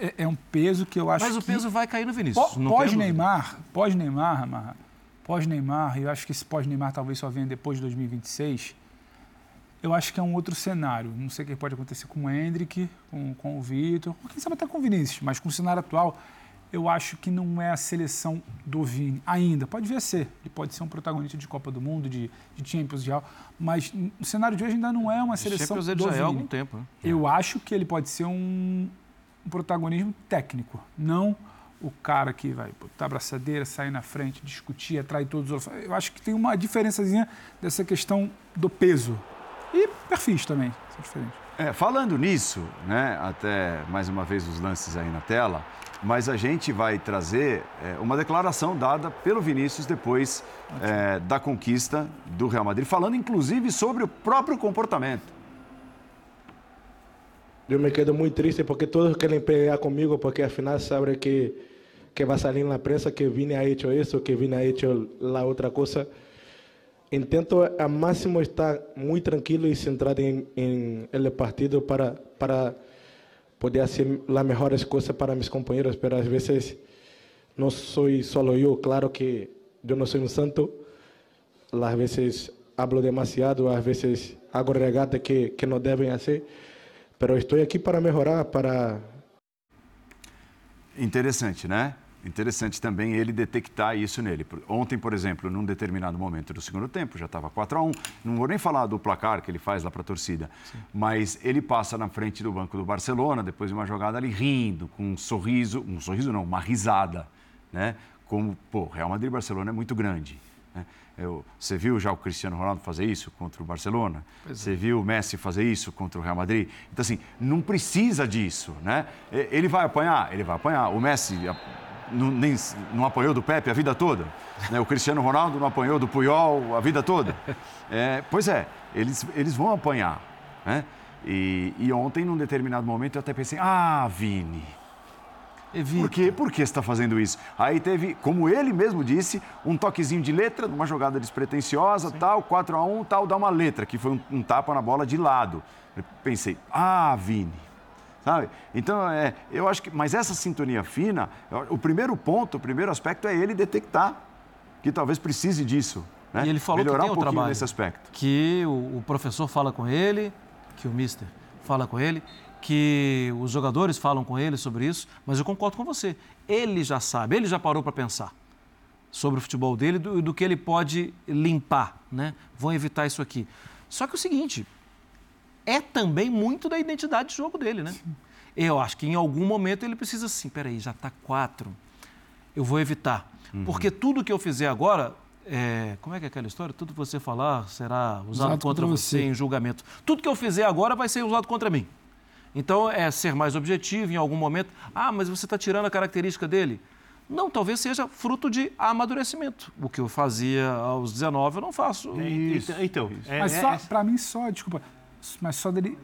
é, é, um peso que eu acho Mas o peso vai cair no Vinícius. Pós-Neymar, pós-Neymar, pós-Neymar, e eu acho que esse pós-Neymar talvez só venha depois de 2026 eu acho que é um outro cenário. Não sei o que pode acontecer com o Hendrick, com, com o Vitor, quem sabe até com o Vinícius, mas com o cenário atual, eu acho que não é a seleção do Vini ainda. Pode vir a ser, ele pode ser um protagonista de Copa do Mundo, de, de Champions Real, mas no cenário de hoje ainda não é uma seleção Champions do já Vini. É há algum tempo. Né? Eu acho que ele pode ser um, um protagonismo técnico, não o cara que vai botar a braçadeira, sair na frente, discutir, atrair todos os Eu acho que tem uma diferençazinha dessa questão do peso perfis também são diferentes. É, falando nisso, né, até mais uma vez os lances aí na tela, mas a gente vai trazer é, uma declaração dada pelo Vinícius depois é, da conquista do Real Madrid, falando inclusive sobre o próprio comportamento. Eu me quedo muito triste porque todos querem pegar comigo porque afinal sabem que que vai sair na prensa que Vini ha hecho isso, que Vini ha hecho la outra coisa intento ao máximo estar muito tranquilo e centrado em, em partido para, para, poder fazer as melhores coisas para meus companheiros, mas às vezes não sou só eu, claro que eu não sou um santo, às vezes hablo demasiado, às vezes hago regata que, que não devem fazer, mas estou aqui para melhorar, para... Interessante, né? Interessante também ele detectar isso nele. Ontem, por exemplo, num determinado momento do segundo tempo, já estava 4 a 1 não vou nem falar do placar que ele faz lá para a torcida, Sim. mas ele passa na frente do banco do Barcelona, depois de uma jogada ali rindo, com um sorriso, um sorriso não, uma risada, né? Como, pô, Real Madrid e Barcelona é muito grande. Né? Eu, você viu já o Cristiano Ronaldo fazer isso contra o Barcelona? Pois você é. viu o Messi fazer isso contra o Real Madrid? Então, assim, não precisa disso, né? Ele vai apanhar? Ele vai apanhar. O Messi não, nem, não apanhou do Pepe a vida toda? Né? O Cristiano Ronaldo não apanhou do Puyol a vida toda? É, pois é, eles, eles vão apanhar, né? E, e ontem, num determinado momento, eu até pensei, ah, Vini, Evita. Por, quê? Por que você está fazendo isso? Aí teve, como ele mesmo disse, um toquezinho de letra, uma jogada despretensiosa, Sim. tal, 4 a 1 tal, dá uma letra, que foi um, um tapa na bola de lado. Eu pensei, ah, Vini. Sabe? Então, é, eu acho que. Mas essa sintonia fina, o primeiro ponto, o primeiro aspecto é ele detectar que talvez precise disso. Né? E ele falou Melhorar que tem um pouquinho trabalho, nesse aspecto. Que o, o professor fala com ele, que o mister fala com ele, que os jogadores falam com ele sobre isso, mas eu concordo com você. Ele já sabe, ele já parou para pensar sobre o futebol dele e do, do, que ele pode limpar, né? Vão evitar isso aqui. Só que é o seguinte, é também muito da identidade de jogo dele, né? Sim. Eu acho que em algum momento ele precisa assim, peraí, já está quatro, eu vou evitar. Uhum. Porque tudo que eu fizer agora, é, como é que é aquela história? Tudo que você falar será usado, usado contra, contra você em julgamento. Tudo que eu fizer agora vai ser usado contra mim. Então, é ser mais objetivo em algum momento. Ah, mas você está tirando a característica dele. Não, talvez seja fruto de amadurecimento. O que eu fazia aos 19, eu não faço. É, isso. Então, é, mas só, é, para mim, só, desculpa, mas só dele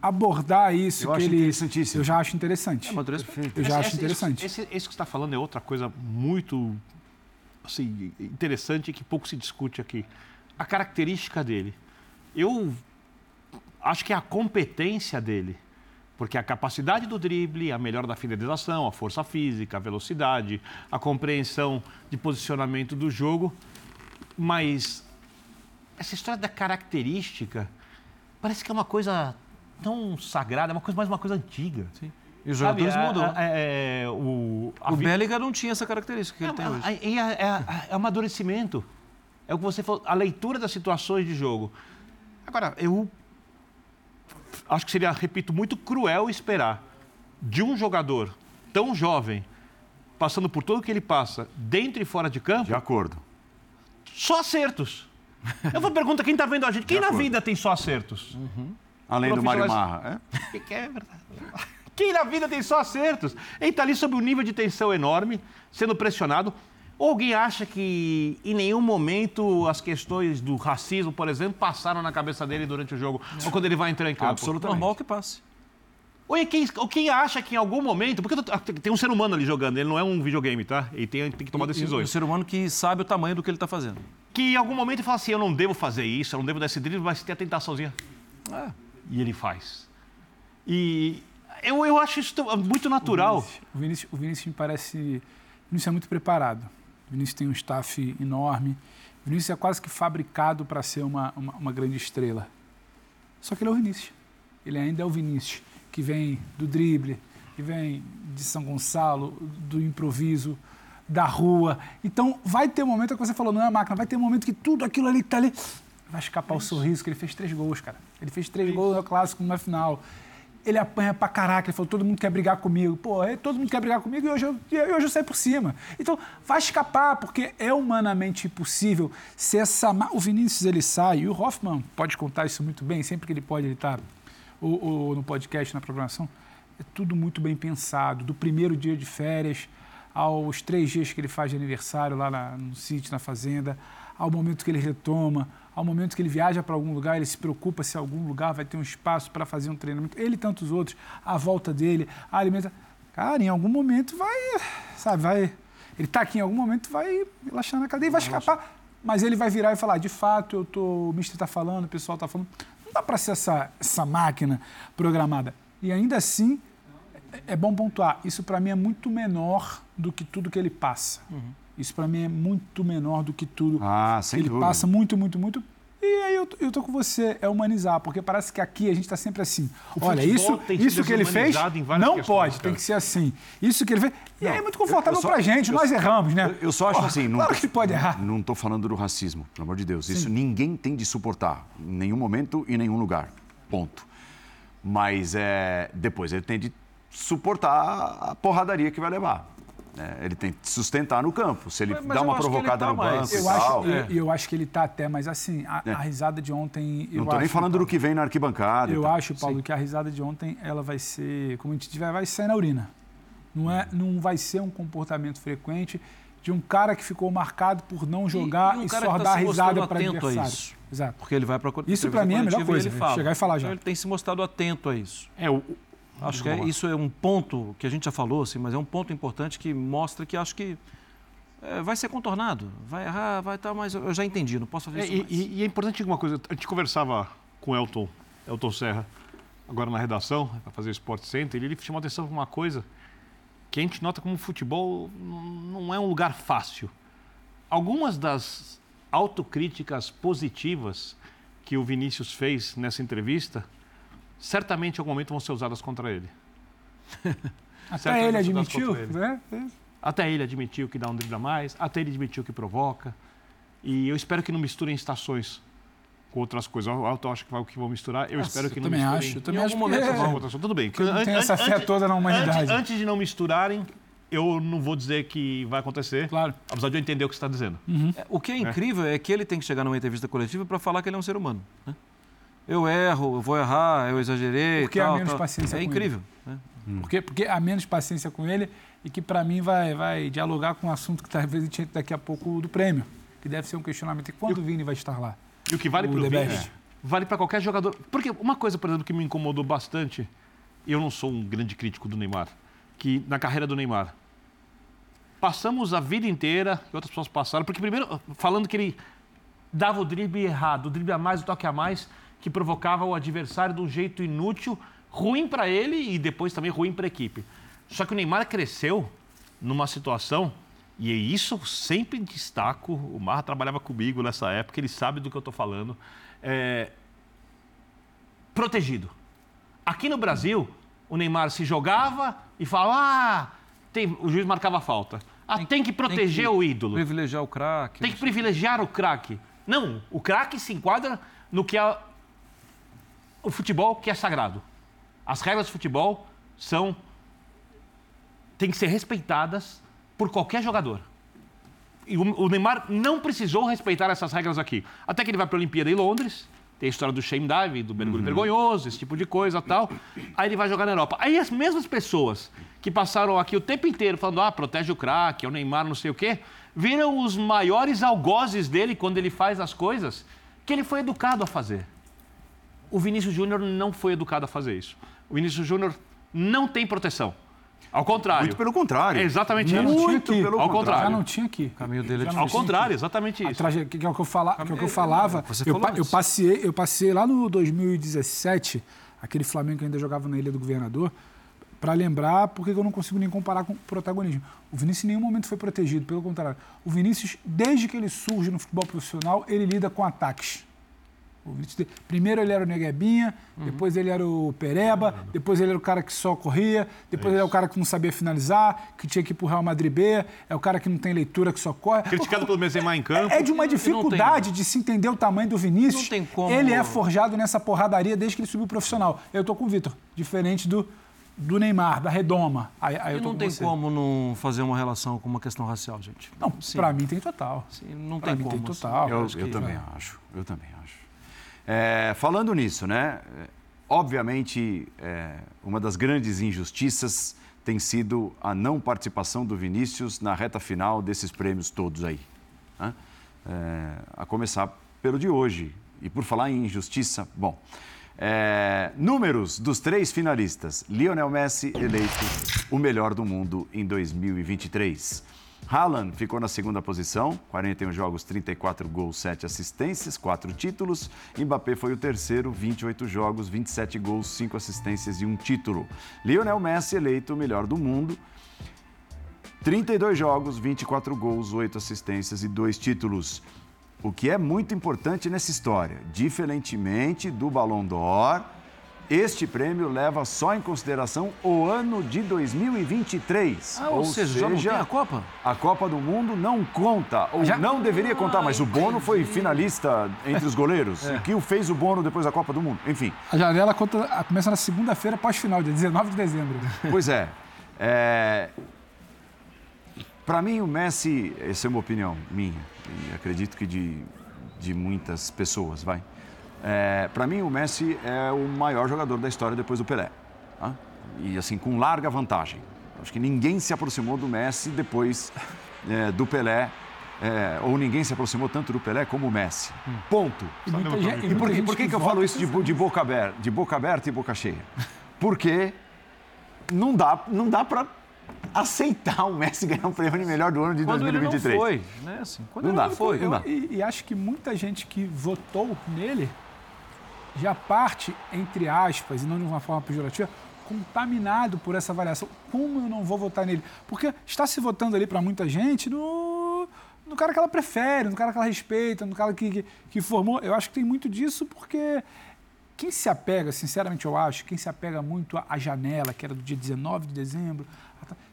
abordar isso eu que acho ele interessantíssimo. eu já acho interessante. É. Eu já esse, acho interessante. Esse, esse, esse que está falando é outra coisa muito assim, interessante que pouco se discute aqui. A característica dele. Eu acho que é a competência dele porque a capacidade do drible, a melhora da finalização, a força física, a velocidade, a compreensão de posicionamento do jogo. Mas essa história da característica parece que é uma coisa tão sagrada, é uma coisa mais uma coisa antiga. Sim. E os jogadores Sabe, mudam. É, é, o o vi... Bellinger não tinha essa característica que é, ele tem hoje. É, é, é, amadurecimento. É o que você falou, a leitura das situações de jogo. Agora, eu acho que seria, repito, muito cruel esperar de um jogador tão jovem, passando por tudo que ele passa, dentro e fora de campo. De acordo. Só acertos. Eu vou perguntar quem está vendo a gente. Quem na vida tem só acertos? Uhum. Além do Mário Marra. É? Que é verdade. Quem na vida tem só acertos? Ele está ali sob um nível de tensão enorme, sendo pressionado. Ou alguém acha que em nenhum momento as questões do racismo, por exemplo, passaram na cabeça dele durante o jogo? Ou quando ele vai entrar em campo? Absolutamente. Normal que passe. Ou quem, ou quem acha que em algum momento. Porque tem um ser humano ali jogando, ele não é um videogame, tá? Ele tem, tem que tomar decisões. um ser humano que sabe o tamanho do que ele está fazendo. Que em algum momento ele fala assim: eu não devo fazer isso, eu não devo dar esse drible, mas tem a tentaçãozinha. É. E ele faz. E eu, eu acho isso muito natural. O Vinícius, o Vinícius, o Vinícius me parece. O Vinícius é muito preparado. Vinícius tem um staff enorme. Vinícius é quase que fabricado para ser uma, uma, uma, grande estrela. Só que ele é o Vinícius. Ele ainda é o Vinícius, que vem do drible, que vem de São Gonçalo, do improviso, da rua. Então, vai ter um momento, é que você falou, não é a máquina, vai ter um momento que tudo aquilo ali que está ali vai escapar é o sorriso, que ele fez três gols, cara. Ele fez três é gols no clássico, numa final ele apanha pra caraca, ele falou, todo mundo quer brigar comigo. Pô, é, todo mundo quer brigar comigo e hoje eu, e hoje eu saio por cima. Então, vai escapar, porque é humanamente impossível se essa... O Vinícius, ele sai, e o Hoffman pode contar isso muito bem, sempre que ele pode, ele tá ou, ou no podcast, na programação, é tudo muito bem pensado, do primeiro dia de férias aos três dias que ele faz de aniversário lá na, no sítio, na fazenda, ao momento que ele retoma, ao momento que ele viaja para algum lugar, ele se preocupa se algum lugar vai ter um espaço para fazer um treinamento. Ele e tantos outros, a volta dele, a alimentação. Cara, em algum momento vai, sabe, vai. Ele está aqui em algum momento, vai relaxar na cadeia e vai escapar. Mas ele vai virar e falar: de fato, eu tô, o Mister está falando, o pessoal está falando. Não dá para ser essa, essa máquina programada. E ainda assim, é bom pontuar. Isso para mim é muito menor do que tudo que ele passa. Uhum. Isso para mim é muito menor do que tudo ah, que ele dúvida. passa. Muito, muito, muito. E aí eu, eu tô com você, é humanizar, porque parece que aqui a gente está sempre assim. O Olha, isso, isso que ele fez não questões, pode, cara. tem que ser assim. Isso que ele fez. E Não, aí é muito confortável pra gente, eu- nós erramos, né? Eu, eu só acho assim. claro tô- que pode errar. Não estou falando do racismo, pelo amor de Deus. Isso ninguém tem de suportar, em nenhum momento e em nenhum lugar. Ponto. Mas é, depois ele tem de suportar a porradaria que vai levar. Né? ele tem que sustentar no campo. Se ele Mas- dá uma provocada tá no mais. banco e Eu tal. acho, eu, eu acho que ele tá até, mas assim, a, É. a risada de ontem. Eu Não estou nem acho, falando Paulo, do que vem na arquibancada. e Eu acho, Paulo, que a risada de ontem ela vai ser, como a gente tiver, vai sair na urina. Não, é, não vai ser um comportamento frequente de um cara que ficou marcado por não jogar e, um cara só tá dar risada para atento a adversário. isso. Exato. Porque ele vai para Isso pra mim é a melhor coisa, ele né? fala. Chegar e falar já. Então, ele tem se mostrado atento a isso. É, o, Acho que é- isso é um ponto que a gente já falou, assim, mas é um ponto importante que mostra que acho que é, vai ser contornado. Vai errar, vai estar, mas eu já entendi, não posso fazer É, isso e, mais. e- e é importante uma coisa, a gente conversava com o Elton, Elton Serra, agora na redação, para fazer o Sport Center, e ele chamou atenção para uma coisa que a gente nota como o futebol não é um lugar fácil. Algumas das autocríticas positivas que o Vinícius fez nessa entrevista, certamente em algum momento vão ser usadas contra ele. Até Certamente ele admitiu. ele. né? Até ele admitiu que dá um drible a mais, até ele admitiu que provoca. E eu espero que não misturem estações com outras coisas. O Alto acho que vai o que vão misturar. Eu Ah, espero eu que não também misturem. acho, eu também Em acho algum momento é- vão. Outra coisa. Tudo bem. Que não tem essa fé toda na humanidade. Antes, antes de não misturarem, eu não vou dizer que vai acontecer. Claro. Apesar de eu entender o que você está dizendo. É, O que é incrível é que ele tem que chegar numa entrevista coletiva para falar que ele é um ser humano. né? Eu erro, eu vou errar, eu exagerei. Porque há tal, menos tal. paciência É com incrível. né? Porque, porque há menos paciência com ele e que, para mim, vai, vai dialogar com um assunto que talvez a gente entre daqui a pouco do prêmio, que deve ser um questionamento. E quando o Vini vai estar lá? E o que vale para o Vini, Best. vale para qualquer jogador. Porque uma coisa, por exemplo, que me incomodou bastante, eu não sou um grande crítico do Neymar, que na carreira do Neymar, passamos a vida inteira, e outras pessoas passaram, porque primeiro, falando que ele dava o drible errado, o drible a mais, o toque a mais, que provocava o adversário de um jeito inútil, ruim para ele e depois também ruim para a equipe. Só que o Neymar cresceu numa situação, e isso eu sempre destaco, o Marra trabalhava comigo nessa época, ele sabe do que eu estou falando, é, protegido. Aqui no Brasil, o Neymar se jogava e falava, ah, tem- o juiz marcava a falta. Ah, tem, que proteger o ídolo. Privilegiar o craque. Tem que privilegiar o craque. Não, o craque se enquadra no que é o futebol que é sagrado. As regras do futebol são têm que ser respeitadas por qualquer jogador. E o, o Neymar não precisou respeitar essas regras aqui. Até que ele vai para a Olimpíada em Londres, tem a história do shame dive, do mergulho vergonhoso, esse tipo de coisa tal. Aí ele vai jogar na Europa. Aí as mesmas pessoas que passaram aqui o tempo inteiro falando, ah, protege o craque, é o Neymar, não sei o quê, viram os maiores algozes dele quando ele faz as coisas que ele foi educado a fazer. O Vinícius Júnior não foi educado a fazer isso. O Vinícius Júnior não tem proteção. Ao contrário. Muito pelo contrário. É exatamente Já isso. não tinha Muito aqui. pelo Ao Já contrário. não tinha aqui. O caminho dele é Já não Ao contrário, exatamente isso. traje- que, é o que eu, fala, que é o que eu É, falava. você eu, falou pa- eu passei, eu passei lá no 2017, aquele Flamengo que ainda jogava na Ilha do Governador, para lembrar porque eu não consigo nem comparar com o protagonismo. O Vinícius em nenhum momento foi protegido, pelo contrário. O Vinícius, desde que ele surge no futebol profissional, ele lida com ataques. Primeiro ele era o Neguebinha, depois ele era o Pereba, depois ele era o cara que só corria, depois ele era o cara que não sabia finalizar, que tinha que ir pro Real Madrid B, é o cara que não tem leitura, que só corre. Criticado pelo Benzema em campo. É de uma tem- dificuldade de se entender o tamanho do Vinícius. Não tem como- Ele é forjado nessa porradaria desde que ele subiu profissional. Eu tô com o Vitor, diferente do, do Neymar, da Redoma. Aí, aí eu E tô não com tem você. como não fazer uma relação com uma questão racial, gente. Não, Sim. pra mim tem total. Sim, não Pra tem mim como. tem assim. total. Eu, eu que- também acho, eu também acho. É, falando nisso, né? é, Obviamente, é, uma das grandes injustiças tem sido a não participação do Vinícius na reta final desses prêmios todos aí. né? É, a começar pelo de hoje. E por falar em injustiça, bom. é, números dos três finalistas. Lionel Messi eleito o melhor do mundo em 2023. Haaland ficou na segunda posição, 41 jogos, 34 gols, 7 assistências, 4 títulos. Mbappé foi o terceiro, 28 jogos, 27 gols, 5 assistências e um título. Lionel Messi eleito o melhor do mundo, 32 jogos, 24 gols, 8 assistências e 2 títulos. O que é muito importante nessa história, diferentemente do Ballon d'Or, este prêmio leva só em consideração o ano de 2023. Ah, ou, seja, já não tem a Copa? A Copa do Mundo não conta, ou Já- não deveria contar, Ah, mas o Bono foi finalista entre os goleiros. É. Que o fez o Bono depois da Copa do Mundo. Enfim, A janela conta- começa na segunda-feira pós-final, dia 19 de dezembro. pois é. é... Para mim, o Messi, essa é uma opinião minha, e acredito que de, de muitas pessoas, vai. É, Para mim, o Messi é o maior jogador da história depois do Pelé. tá? E assim, com larga vantagem. Acho que ninguém se aproximou do Messi depois é, do Pelé, é, ou ninguém se aproximou tanto do Pelé como o Messi. Ponto. E muita e muita por, que- por que, que eu falo isso de, de boca aberta, de boca aberta e boca cheia? Porque não dá, não dá para aceitar o Messi ganhar um prêmio de melhor do ano de Quando ele não 2023. foi, né? Assim, quando Não ele dá, não foi. não dá. E, e acho que muita gente que votou nele já parte, entre aspas, e não de uma forma pejorativa, contaminado por essa avaliação. Como eu não vou votar nele? Porque está se votando ali para muita gente no, no cara que ela prefere, no cara que ela respeita, no cara que, que, que formou. Eu acho que tem muito disso porque quem se apega, sinceramente eu acho, quem se apega muito à janela, que era do dia 19 de dezembro,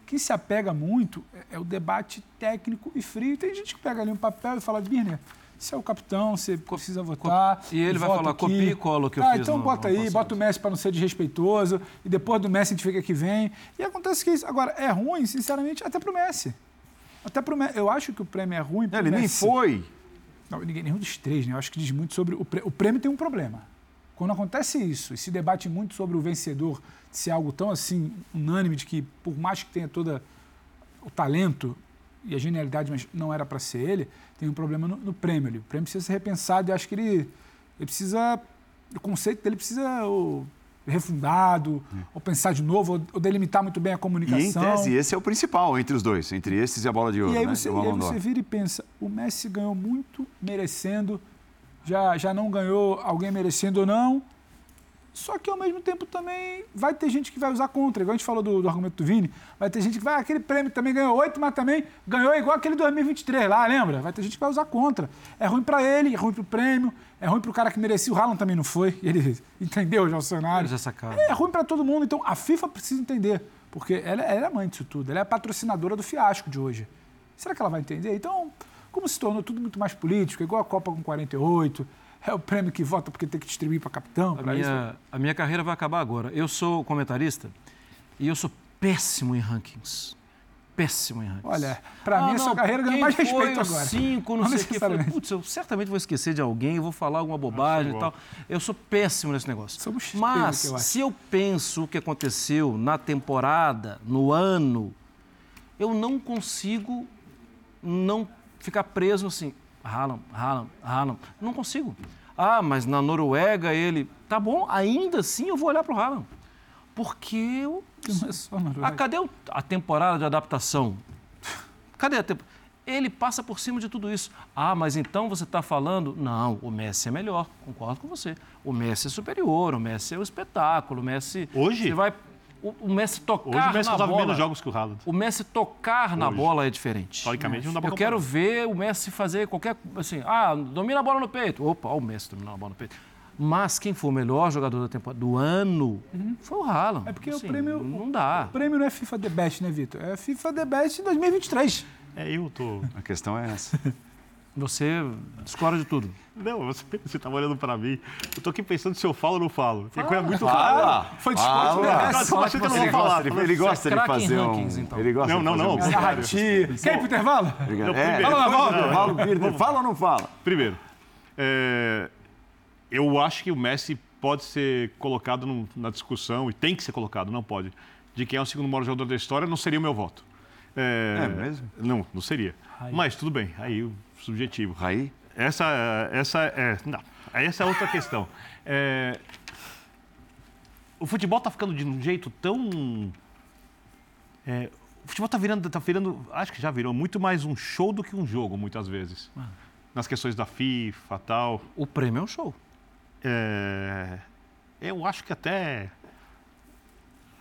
quem se apega muito é- é o debate técnico e frio. Tem gente que pega ali um papel e fala, Birner, você é o capitão, você precisa votar. e ele vai falar, aqui." copia e cola o que eu ah, fiz então no- bota aí, bota o Messi para não ser desrespeitoso, e depois do Messi a gente fica que vem. E acontece que isso. Agora, é ruim, sinceramente, até pro Messi. Até pro Messi. Eu acho que o prêmio é ruim pro Ele nem Messi. foi. Não, ninguém, nenhum dos três, né? Eu acho que diz muito sobre. O, prê- o prêmio tem um problema. Quando acontece isso e se debate muito sobre o vencedor ser algo tão assim, unânime, de que por mais que tenha todo o talento e a genialidade, mas não era para ser ele, tem um problema no, no prêmio ali. O prêmio precisa ser repensado e acho que ele, ele precisa. O conceito dele precisa ou, refundado, ou pensar de novo, ou, ou delimitar muito bem a E em comunicação. tese, esse é o principal entre os dois, entre esses e a bola de ouro, E aí, né? você, o e aí você vira e pensa, o Messi ganhou muito merecendo, já, já não ganhou alguém merecendo ou não. Só que ao mesmo tempo também vai ter gente que vai usar contra, igual a gente falou do, do argumento do Vini, vai ter gente que vai, "Ah, aquele prêmio também ganhou oito, mas também ganhou igual aquele 2023 lá, lembra? Vai ter gente que vai usar contra. É ruim pra ele, é ruim pro prêmio, é ruim pro cara que merecia, o Haaland também não foi, ele entendeu já o cenário. Sacaram. É ruim para todo mundo, então a FIFA precisa entender, porque ela, ela é mãe disso tudo, ela é a patrocinadora do fiasco de hoje. Será que ela vai entender? Então, como se tornou tudo muito mais político, igual a Copa com 48, é o prêmio que vota porque tem que distribuir para capitão, A para isso. minha, a minha carreira vai acabar agora. Eu sou comentarista e eu sou péssimo em rankings. Péssimo em rankings. Olha, para mim, a sua carreira quem mais respeito agora. Cinco, não, Não sei o que. Eu falei. Putz, eu certamente vou esquecer de alguém, vou falar alguma bobagem e tal. Eu sou péssimo nesse negócio. Somos espelho Mas, eu acho. se eu penso o que aconteceu na temporada, no ano, eu não consigo não ficar preso assim. Haaland, Haaland, Haaland. Não consigo. Ah, mas na Noruega ele... Tá bom, ainda assim eu vou olhar para o Haaland. Porque eu Não é só na ah, cadê a temporada de adaptação? Cadê a temporada? Ele passa por cima de tudo isso. Ah, mas então você está falando. Não, o Messi é melhor, concordo com você. O Messi é superior, o Messi é o espetáculo, o Messi. Hoje? Você vai, o, o Messi tocar Hoje o Messi na bola. menos jogos que o Haaland. O Messi tocar na Hoje. bola é diferente. Historicamente, não dá pra Eu quero ver o Messi fazer qualquer. Assim, ah, domina a bola no peito. Opa, o Messi dominou a bola no peito. Mas quem foi o melhor jogador da temporada, do ano foi o Haaland. É porque Assim, o prêmio. Não dá. O prêmio não é FIFA The Best, né, Vitor? É FIFA The Best 2023. É, eu tô. A questão é essa. Você discorda de tudo. Não, você, tava olhando pra mim. Eu tô aqui pensando se eu falo ou não falo. Tem coisa muito Fala! Foi Fala! discurso, né? Não, tô achando que eu não Ele vou falar. gosta, de, ele gosta de craque em fazer um... então. Ele gosta Não, de não, fazer não. um-. Narrativa. Quer ir pro intervalo? Obrigado. Não, É, fala. Não. Fala, ou não fala? Primeiro, é, eu acho que o Messi pode ser colocado num- na discussão, e tem que ser colocado, não pode, de quem é o segundo maior jogador da história, não seria o meu voto. É, É mesmo? Não, não seria. Mas tudo bem, aí o subjetivo. Raí? Essa, essa é. Não, essa é outra questão. É, o futebol está ficando de um jeito tão. é, O futebol está virando, tá virando, acho que já virou muito mais um show do que um jogo, muitas vezes. Ah. Nas questões da FIFA tal. O prêmio é um show. É, eu acho que até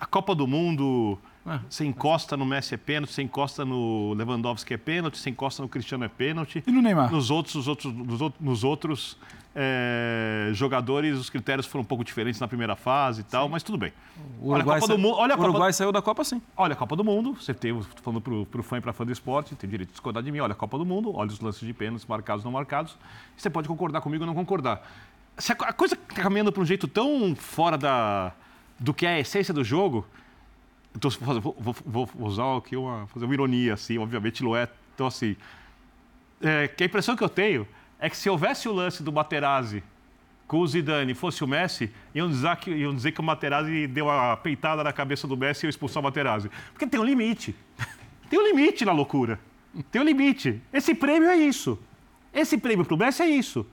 a Copa do Mundo, É. você encosta no Messi é pênalti, você encosta no Lewandowski é pênalti, você encosta no Cristiano é pênalti. E no Neymar? Nos outros, os outros, nos outros, nos outros, é, jogadores, os critérios foram um pouco diferentes na primeira fase e tal, mas tudo bem. O Olha a Copa do Mundo, olha a o Copa Uruguai saiu da Copa sim. Olha a Copa do Mundo, você tem, falando pro, pro fã e pra fã do esporte, tem direito de discordar de mim, olha a Copa do Mundo, olha os lances de pênaltis, marcados ou não marcados, você pode concordar comigo ou não concordar. Se a coisa está caminhando para um jeito tão fora da, do que é a essência do jogo, eu fazendo- vou, vou- vou usar aqui uma, fazer uma ironia, assim, obviamente não é tão assim. É, que a impressão que eu tenho é que se houvesse o lance do Materazzi com o Zidane fosse o Messi, iam dizer, que, iam dizer que o Materazzi deu uma peitada na cabeça do Messi e ia expulsar o Materazzi. Porque tem um limite. Tem um limite na loucura. Tem um limite. Esse prêmio é isso. Esse prêmio pro Messi é isso.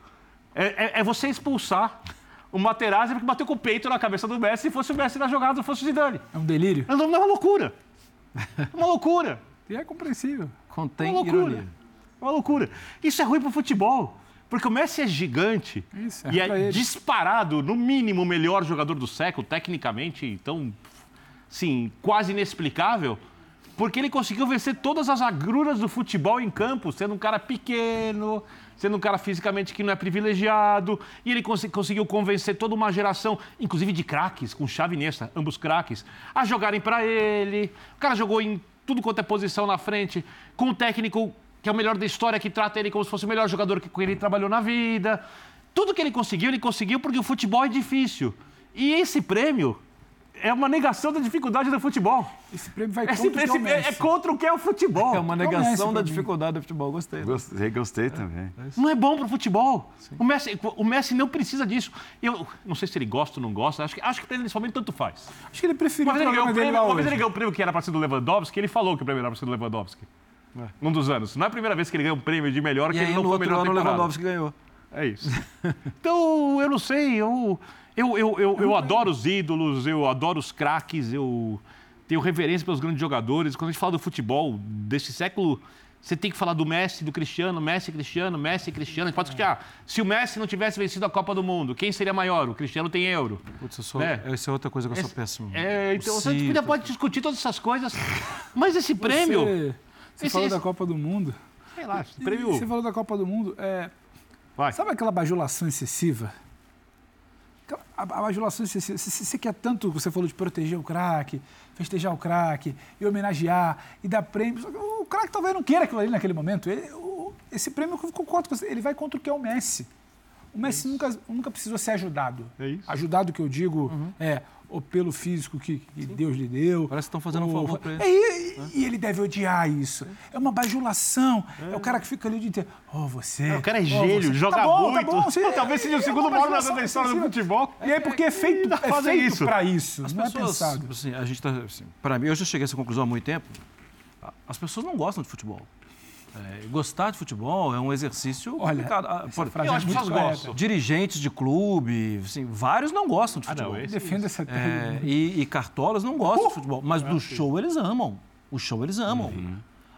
É, é- é você expulsar o Materazzi porque bateu com o peito na cabeça do Messi se fosse o Messi na jogada, se fosse o Zidane. É um delírio. É uma loucura. É uma loucura. E é compreensível. É Contém uma loucura. ironia. É uma loucura. Isso é ruim pro futebol. Porque o Messi é gigante Isso, é e é ele. disparado, no mínimo, o melhor jogador do século, tecnicamente, então, sim, quase inexplicável, porque ele conseguiu vencer todas as agruras do futebol em campo, sendo um cara pequeno, sendo um cara fisicamente que não é privilegiado, e ele cons- conseguiu convencer toda uma geração, inclusive de craques, com chave nessa, ambos craques, a jogarem para ele. O cara jogou em tudo quanto é posição na frente, com um técnico que é o melhor da história, que trata ele como se fosse o melhor jogador que ele trabalhou na vida. Tudo que ele conseguiu, ele conseguiu porque o futebol é difícil. E esse prêmio é uma negação da dificuldade do futebol. Esse prêmio vai Esse, contra o esse- Messi. é, é contra o que é o futebol. É uma negação pra da mim. dificuldade do futebol. Gostei. Gostei, gostei também. Não é bom para o futebol. O Messi, o Messi não precisa disso. Eu não sei se ele gosta ou não gosta. Acho que, acho que para ele momento tanto faz. Acho que ele preferiu Uma o vez, ele ganhou dele prêmio, lá uma vez ele ganhou um prêmio que era para ser do Lewandowski, ele falou que o prêmio era para ser do Lewandowski. Num dos anos. Não é a primeira vez que ele ganha um prêmio de melhor que E ele aí não no foi o outro melhor ano o. Lewandowski ganhou. É isso. Então, eu não sei, eu, eu, eu, eu, eu adoro os ídolos, eu adoro os craques, eu tenho reverência pelos grandes jogadores. Quando a gente fala do futebol desse século, você tem que falar do Messi, do Cristiano, Messi, Cristiano, Messi, Cristiano. A gente pode discutir, ah, se o Messi não tivesse vencido a Copa do Mundo, quem seria maior? O Cristiano tem euro. Putz, eu sou, É. essa é outra coisa que eu sou péssimo. É, então gente ainda pode discutir todas essas coisas, mas esse prêmio... Você, você Esse- falou esse- da Copa do Mundo. Sei lá, esse E prêmio... Você falou da Copa do Mundo. É, Vai. sabe aquela bajulação excessiva? Aquela- A, a bajulação você quer tanto, você falou de proteger o craque, festejar o craque, e homenagear, e dar prêmio. O craque talvez não queira aquilo ali naquele momento. Ele- o- esse prêmio, eu concordo com você, ele vai contra o que é o Messi. O Messi nunca, nunca precisou ser ajudado. É isso. Ajudado que eu digo é ou pelo físico que, que Deus lhe deu. Parece que estão fazendo um ou- favor pra ele. É, e, e ele deve odiar isso. É uma bajulação. É, o cara que fica ali o dia inteiro. Oh, você. É, o cara é oh, gênio, você." joga Tá bom, muito. Tá bom, sim, Talvez seja o é segundo maior jogador da história do futebol. E aí, porque é feito, é feito isso. pra isso. As não pessoas, é pensado. assim, a gente tá, assim, para mim, eu já cheguei a essa conclusão há muito tempo. As pessoas não gostam de futebol. É, gostar de futebol é um exercício Olha, complicado. Ah, por- eu é acho que gostam. dirigentes de clube, assim, vários não gostam de Ah, não, futebol. Defenda essa tese. É, e, e cartolas não gostam de futebol, mas do show eles amam. O show eles amam.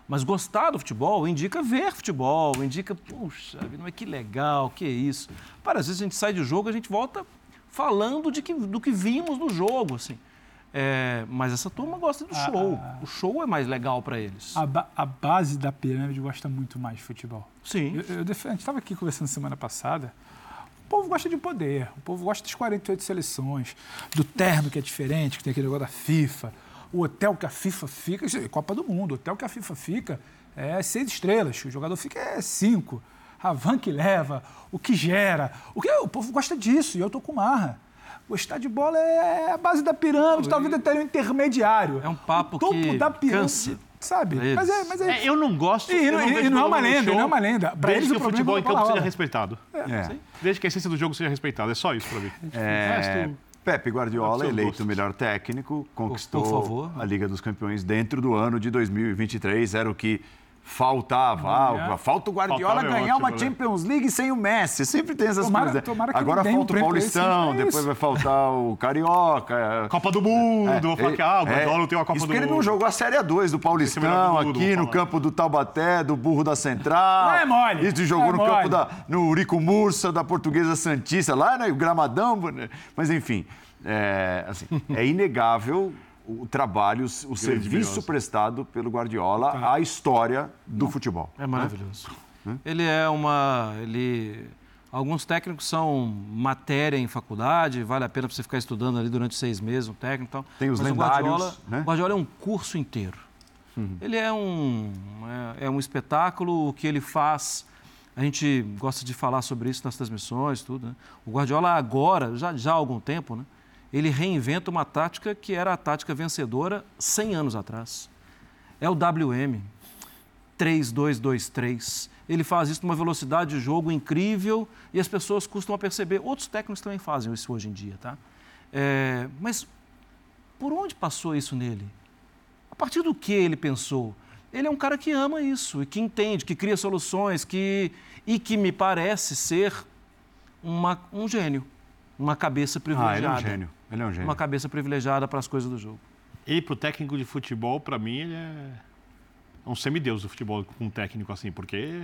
Mas gostar do futebol indica ver futebol, indica, puxa, é que legal, que isso. Várias vezes a gente sai de jogo, a gente volta falando de que, do que vimos no jogo, assim. É, mas essa turma gosta do show. O show é mais legal para eles. A, ba- a base da pirâmide gosta muito mais de futebol. Sim. Eu, eu a gente estava aqui conversando semana passada. O povo gosta de poder, o povo gosta das 48 seleções, do terno que é diferente, que tem aquele negócio da FIFA, o hotel que a FIFA fica, Copa do Mundo, o hotel que a FIFA fica é seis estrelas, o jogador fica é cinco. A van que leva, o que gera, o, que, o povo gosta disso, e eu tô com marra. Gostar de bola é a base da pirâmide, talvez até o intermediário. É um papo o topo que da pirâmide, cansa sabe? Mas é, mas é, É, eu não gosto. E eu não- e- e não é uma lenda, show, não é uma lenda. Pra Desde eles que o futebol é em campo seja rola. respeitado. É. Desde que a essência do jogo seja respeitada. É só isso pra mim. É, Pepe Guardiola, eleito gostos. o melhor técnico, conquistou por favor. a Liga dos Campeões dentro do ano de 2023. Era o que faltava. Ah, É. falta o Guardiola Faltava é ganhar ótimo, uma né? Champions League sem o Messi. Sempre tem essas Tomara- coisas. tomara Agora dê um falta o esse, Paulistão, é depois vai faltar o Carioca. Copa do Mundo, vou falar que ah, o Guardiola não tem uma Copa do porque ele Mundo. não jogou a Série A2 do Paulistão, do mundo, aqui no falar. campo do Taubaté, do Burro da Central. Não é mole, Isso jogou é no campo mole. da, no Urico Mursa, da Portuguesa Santista, lá no Gramadão. né? Mas enfim, é, assim, é inegável o trabalho, o serviço prestado pelo Guardiola Tá. à história do futebol. É maravilhoso. Ele é uma. Ele, alguns técnicos são matéria em faculdade, vale a pena você ficar estudando ali durante seis meses, um técnico e tal. Tem os Mas lendários, O Guardiola, né? o Guardiola é um curso inteiro. Ele é um, é, é um espetáculo, o que ele faz. A gente gosta de falar sobre isso nas transmissões, tudo. Né? O Guardiola agora, já, já há algum tempo, né? Ele reinventa uma tática que era a tática vencedora 100 anos atrás. É o WM, 3-2-2-3. Ele faz isso numa velocidade de jogo incrível e as pessoas costumam perceber. Outros técnicos também fazem isso hoje em dia, tá? É, mas por onde passou isso nele? A partir do que ele pensou? Ele é um cara que ama isso e que entende, que cria soluções que, e que me parece ser uma, um gênio, uma cabeça Ah, privilegiada. ele é um gênio. Ele é um gênio. Uma cabeça privilegiada para as coisas do jogo. E pro técnico de futebol, pra mim, ele é um semideus do futebol com um técnico assim, porque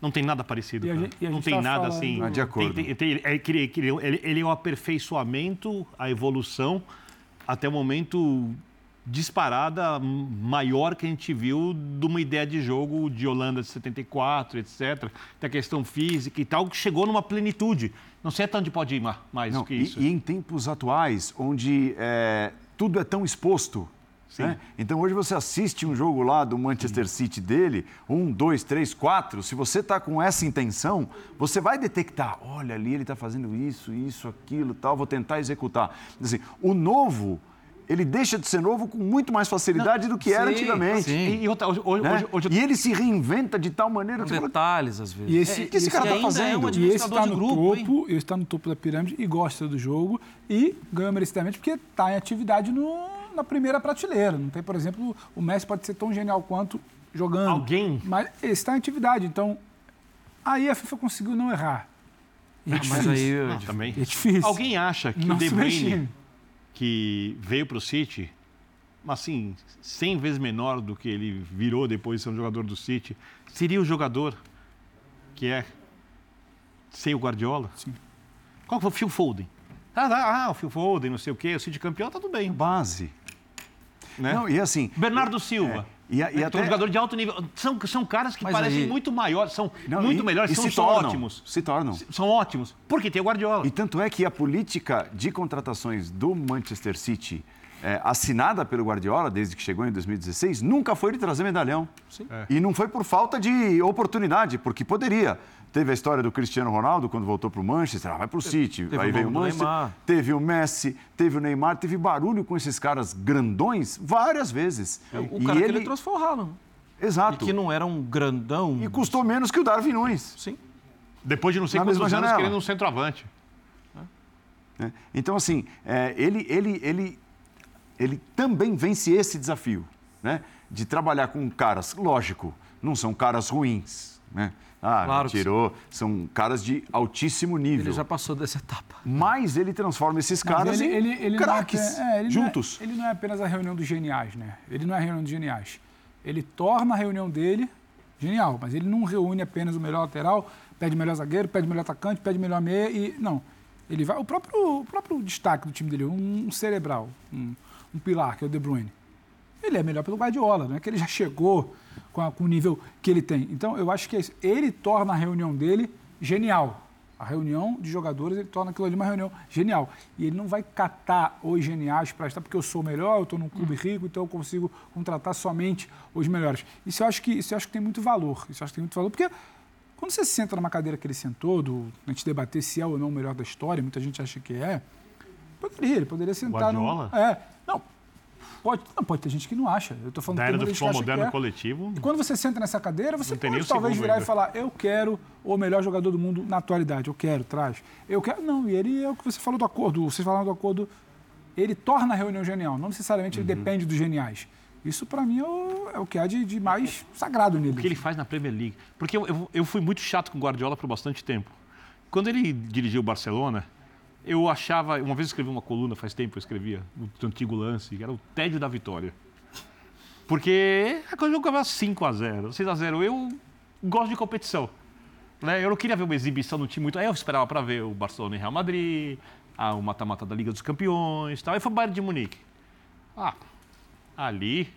não tem nada parecido. E a gente- e a não gente tem tava nada falando- assim. Ah, de acordo. Tem- tem- tem- ele, ele- ele- ele- ele é o aperfeiçoamento, a evolução até o momento disparada maior que a gente viu de uma ideia de jogo de Holanda de 74, etc. Da questão física e tal, que chegou numa plenitude. Não sei até onde pode ir ma- mais Não, do que e- isso. E, em tempos atuais, onde é, tudo é tão exposto. né? Então, hoje você assiste um jogo lá do Manchester City dele, um, dois, três, quatro. Se você está com essa intenção, você vai detectar: olha ali, ele está fazendo isso, isso, aquilo, tal, vou tentar executar. Assim, o novo, ele deixa de ser novo com muito mais facilidade do que era sim, antigamente. sim. E, e outra, hoje, hoje- né? hoje- E ele se reinventa de tal maneira que fala, detalhes, às vezes. E esse, o que esse esse cara e tá ainda é um fazendo? E esse está no grupo, hein? topo, esse está no topo da pirâmide e gosta do jogo e ganha merecidamente porque está em atividade no- na primeira prateleira. Não tem, por exemplo, o Messi pode ser tão genial quanto jogando. Alguém- Mas ele está em atividade, então aí a FIFA conseguiu não errar. É Ah, mas aí Não, também. É difícil. Alguém acha que Não o De. Bruyne, que veio para o City, assim, 100 vezes menor do que ele virou depois de ser um jogador do City, seria o jogador que é sem o Guardiola? Sim. Qual que foi o Phil Foden? Ah, ah, ah, o Phil Foden, não sei o quê, o City campeão, tá tudo bem. base. Né? Não, e assim, Bernardo Silva. É, e a- e né, até- um jogador de alto nível. São, são caras que Mas parecem aí- muito maiores, são Não, muito e- melhores, e são, se são tornam, ótimos. Se tornam. São ótimos. Porque tem o Guardiola. E tanto é que a política de contratações do Manchester City, é, assinada pelo Guardiola desde que chegou em 2016, nunca foi de trazer medalhão. É. E não foi por falta de oportunidade, porque poderia. Teve a história do Cristiano Ronaldo quando voltou para o Manchester, ah, vai para o City, teve aí o veio o Manchester, Neymar. teve o Messi, teve o Neymar, teve barulho com esses caras grandões várias vezes. O E cara que ele trouxe foi o Haaland. E Exato. que não era um grandão. E custou menos que o Darwin Nunes. Sim. Depois de não sei Na quantos anos janela. querendo um centroavante. né? Então, assim, é, ele, ele, ele, ele também vence esse desafio, né? De trabalhar com caras, lógico, não são caras ruins, né? Ah, Claro tirou, são caras de altíssimo nível. Ele já passou dessa etapa. Mas ele transforma esses caras ele, em ele, ele é craques, ape- é, ele não é- juntos. ele não é apenas a reunião dos geniais, né? Ele não é a reunião dos geniais. Ele torna a reunião dele genial, mas ele não reúne apenas o melhor lateral, pede o melhor zagueiro, pede o melhor atacante, pede o melhor meia e. Não. Ele vai. O próprio, o próprio destaque do time dele, um, um cerebral, um, um pilar, que é o De Bruyne. Ele é melhor pelo Guardiola, não é que ele já chegou com, a- com o nível que ele tem. Então, eu acho que é isso. Ele torna a reunião dele genial. A reunião de jogadores, ele torna aquilo ali uma reunião genial. E ele não vai catar os geniais para estar, porque eu sou melhor, eu estou num clube rico, então eu consigo contratar somente os melhores. Isso eu acho que, isso eu acho que tem muito valor. Isso eu acho que tem muito valor, porque quando você senta numa cadeira que ele sentou, do, a gente debater se é ou não o melhor da história, muita gente acha que é, poderia, ele poderia sentar Guardiola? no... É, não, pode, não, pode ter gente que não acha. Eu tô falando Da que era do futebol moderno é. coletivo. E quando você senta nessa cadeira, você pode talvez virar ainda. e falar, eu quero o melhor jogador do mundo na atualidade, eu quero, traz. Eu quero. Não, e ele é o que você falou do acordo, vocês falaram do acordo, ele torna a reunião genial, não necessariamente ele Uhum. depende dos geniais. Isso, para mim, é o, é o, que há de, de, mais sagrado nele. O que ele faz na Premier League. Porque eu, eu, eu fui muito chato com o Guardiola por bastante tempo. Quando ele dirigiu o Barcelona, eu achava. Uma vez eu escrevi uma coluna, faz tempo eu escrevia, no antigo lance, que era o tédio da vitória. Porque a coisa jogava 5 a 0 6 a 0 Eu gosto de competição. Né? Eu não queria ver uma exibição do time muito. Aí eu esperava para ver o Barcelona e Real Madrid, o mata-mata da Liga dos Campeões tal. Aí foi o Bayern de Munique. Ah, ali,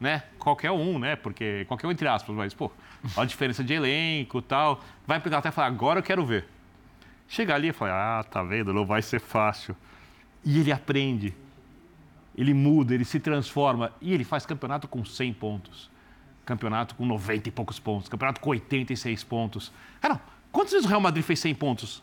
né? Qualquer um, né? Porque qualquer um entre aspas, mas, pô, a diferença de elenco tal. Vai pegar até falar, agora eu quero ver. Chegar ali e falar, ah, tá vendo, não vai ser fácil. E ele aprende, ele muda, ele se transforma e ele faz campeonato com 100 pontos. Campeonato com 90 e poucos pontos, campeonato com 86 pontos. Cara, quantas vezes o Real Madrid fez 100 pontos?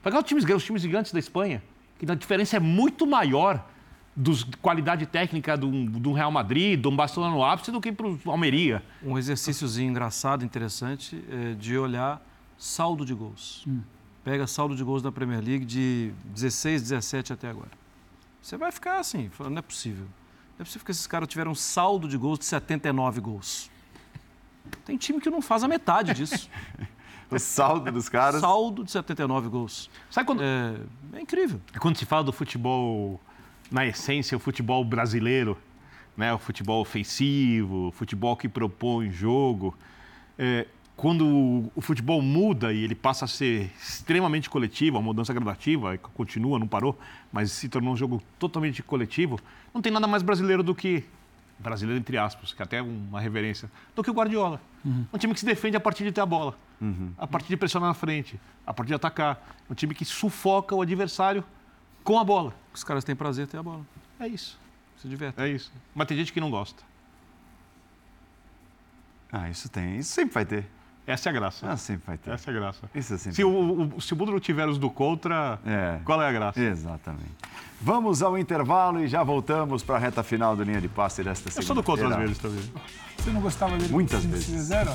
Pegar os times, os times gigantes da Espanha, que a diferença é muito maior dos qualidade técnica do, do Real Madrid, do Barcelona no ápice, do que para o Almeria. Um exercíciozinho engraçado, interessante, é de olhar saldo de gols. Hum. Pega saldo de gols da Premier League de 16, 17 até agora. Você vai ficar assim, falando, não é possível. Não é possível que esses caras tiveram um saldo de gols de 79 gols. Tem time que não faz a metade disso. o saldo dos caras. Saldo de 79 gols. Sabe quando. É, é incrível. É quando se fala do futebol, na essência, o futebol brasileiro, né? o futebol ofensivo, o futebol que propõe jogo. É, quando o futebol muda e ele passa a ser extremamente coletivo, a mudança gradativa continua, não parou, mas se tornou um jogo totalmente coletivo, não tem nada mais brasileiro do que brasileiro entre aspas, que até é uma reverência, do que o Guardiola. Uhum. Um time que se defende a partir de ter a bola, uhum. a partir de pressionar na frente, a partir de atacar. Um time que sufoca o adversário com a bola. Os caras têm prazer em ter a bola. É isso. Se diverte. É isso. Mas tem gente que não gosta. Ah, isso tem. Isso sempre vai ter. Essa é a graça. Ah, sempre vai ter. Essa é a graça. Isso é sempre se, o, o, se o mundo não tiver os do contra, é. qual é a graça? Exatamente. Vamos ao intervalo e já voltamos para a reta final do Linha de Passe desta segunda Eu sou do contra às vezes também. Você não gostava dele? Muitas vezes. Fizeram?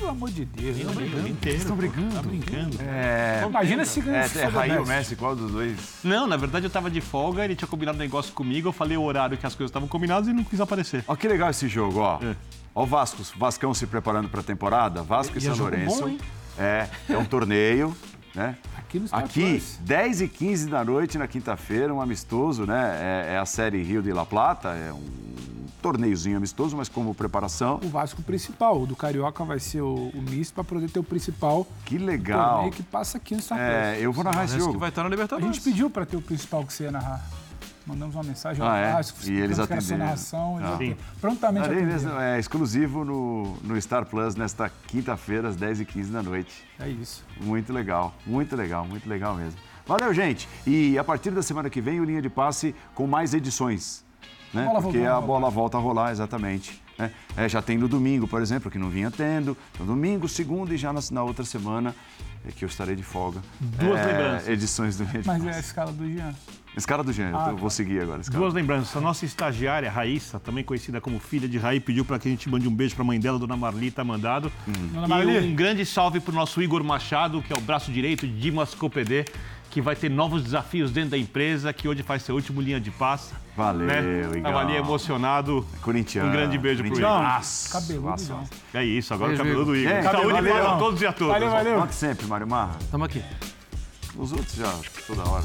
Pelo amor de Deus. Estão brigando. Inteiro, Estão brigando. Tá brincando. É... Imagina se ganha é, é Raí ou Messi, qual dos dois? Não, na verdade eu estava de folga, ele tinha combinado um negócio comigo, eu falei o horário que as coisas estavam combinadas e não quis aparecer. Ó, que legal esse jogo, ó. É. Ó o Vasco, Vascão se preparando para a temporada, Vasco e, e São é Lourenço. Bom, é, é um torneio, né? Aqui, Aqui 10 e 15 da noite na quinta-feira, um amistoso, né? É, é, a série Rio de La Plata, é um torneiozinho amistoso, mas como preparação. O Vasco principal, o do Carioca vai ser o, o misto para poder ter o principal. Que legal. Torneio que passa aqui no Star É, eu vou narrar esse jogo. que vai estar na Libertadores. A gente pediu para ter o principal que você ia narrar. Mandamos uma mensagem ah, é? Vasco, e eles atenderam. narração, ah. Prontamente atenderam. É exclusivo no, no Star Plus nesta quinta-feira, às 10h15 da noite. É isso. Muito legal, muito legal, muito legal mesmo. Valeu, gente. E a partir da semana que vem, o Linha de Passe com mais edições. Né? A Porque a bola volta a rolar, exatamente. Né? É, já tem no domingo, por exemplo, que não vinha tendo. No domingo, segundo e já na, na outra semana é que eu estarei de folga. Duas é, lembranças. Edições do Linha de Mas é a escala do Jean. Escala do gênero, ah, eu vou tá. seguir agora. Duas lembranças. A nossa estagiária, Raíssa, também conhecida como filha de Raí, pediu para que a gente mande um beijo para a mãe dela, Dona Marli, tá mandado. Hum. Dona Marli. E um grande salve para o nosso Igor Machado, que é o braço direito de Dimas Copedê, que vai ter novos desafios dentro da empresa, que hoje faz seu último linha de passa. Valeu, né? Igor. Tava ali emocionado. Corintiano. Um grande beijo para o Igor. Nossa, cabeludo. É isso, agora o cabelo do Igor. É, Saúde para todos e a todos. Valeu, valeu. Conte sempre, Mário Marra. Estamos aqui. Os outros já, toda hora.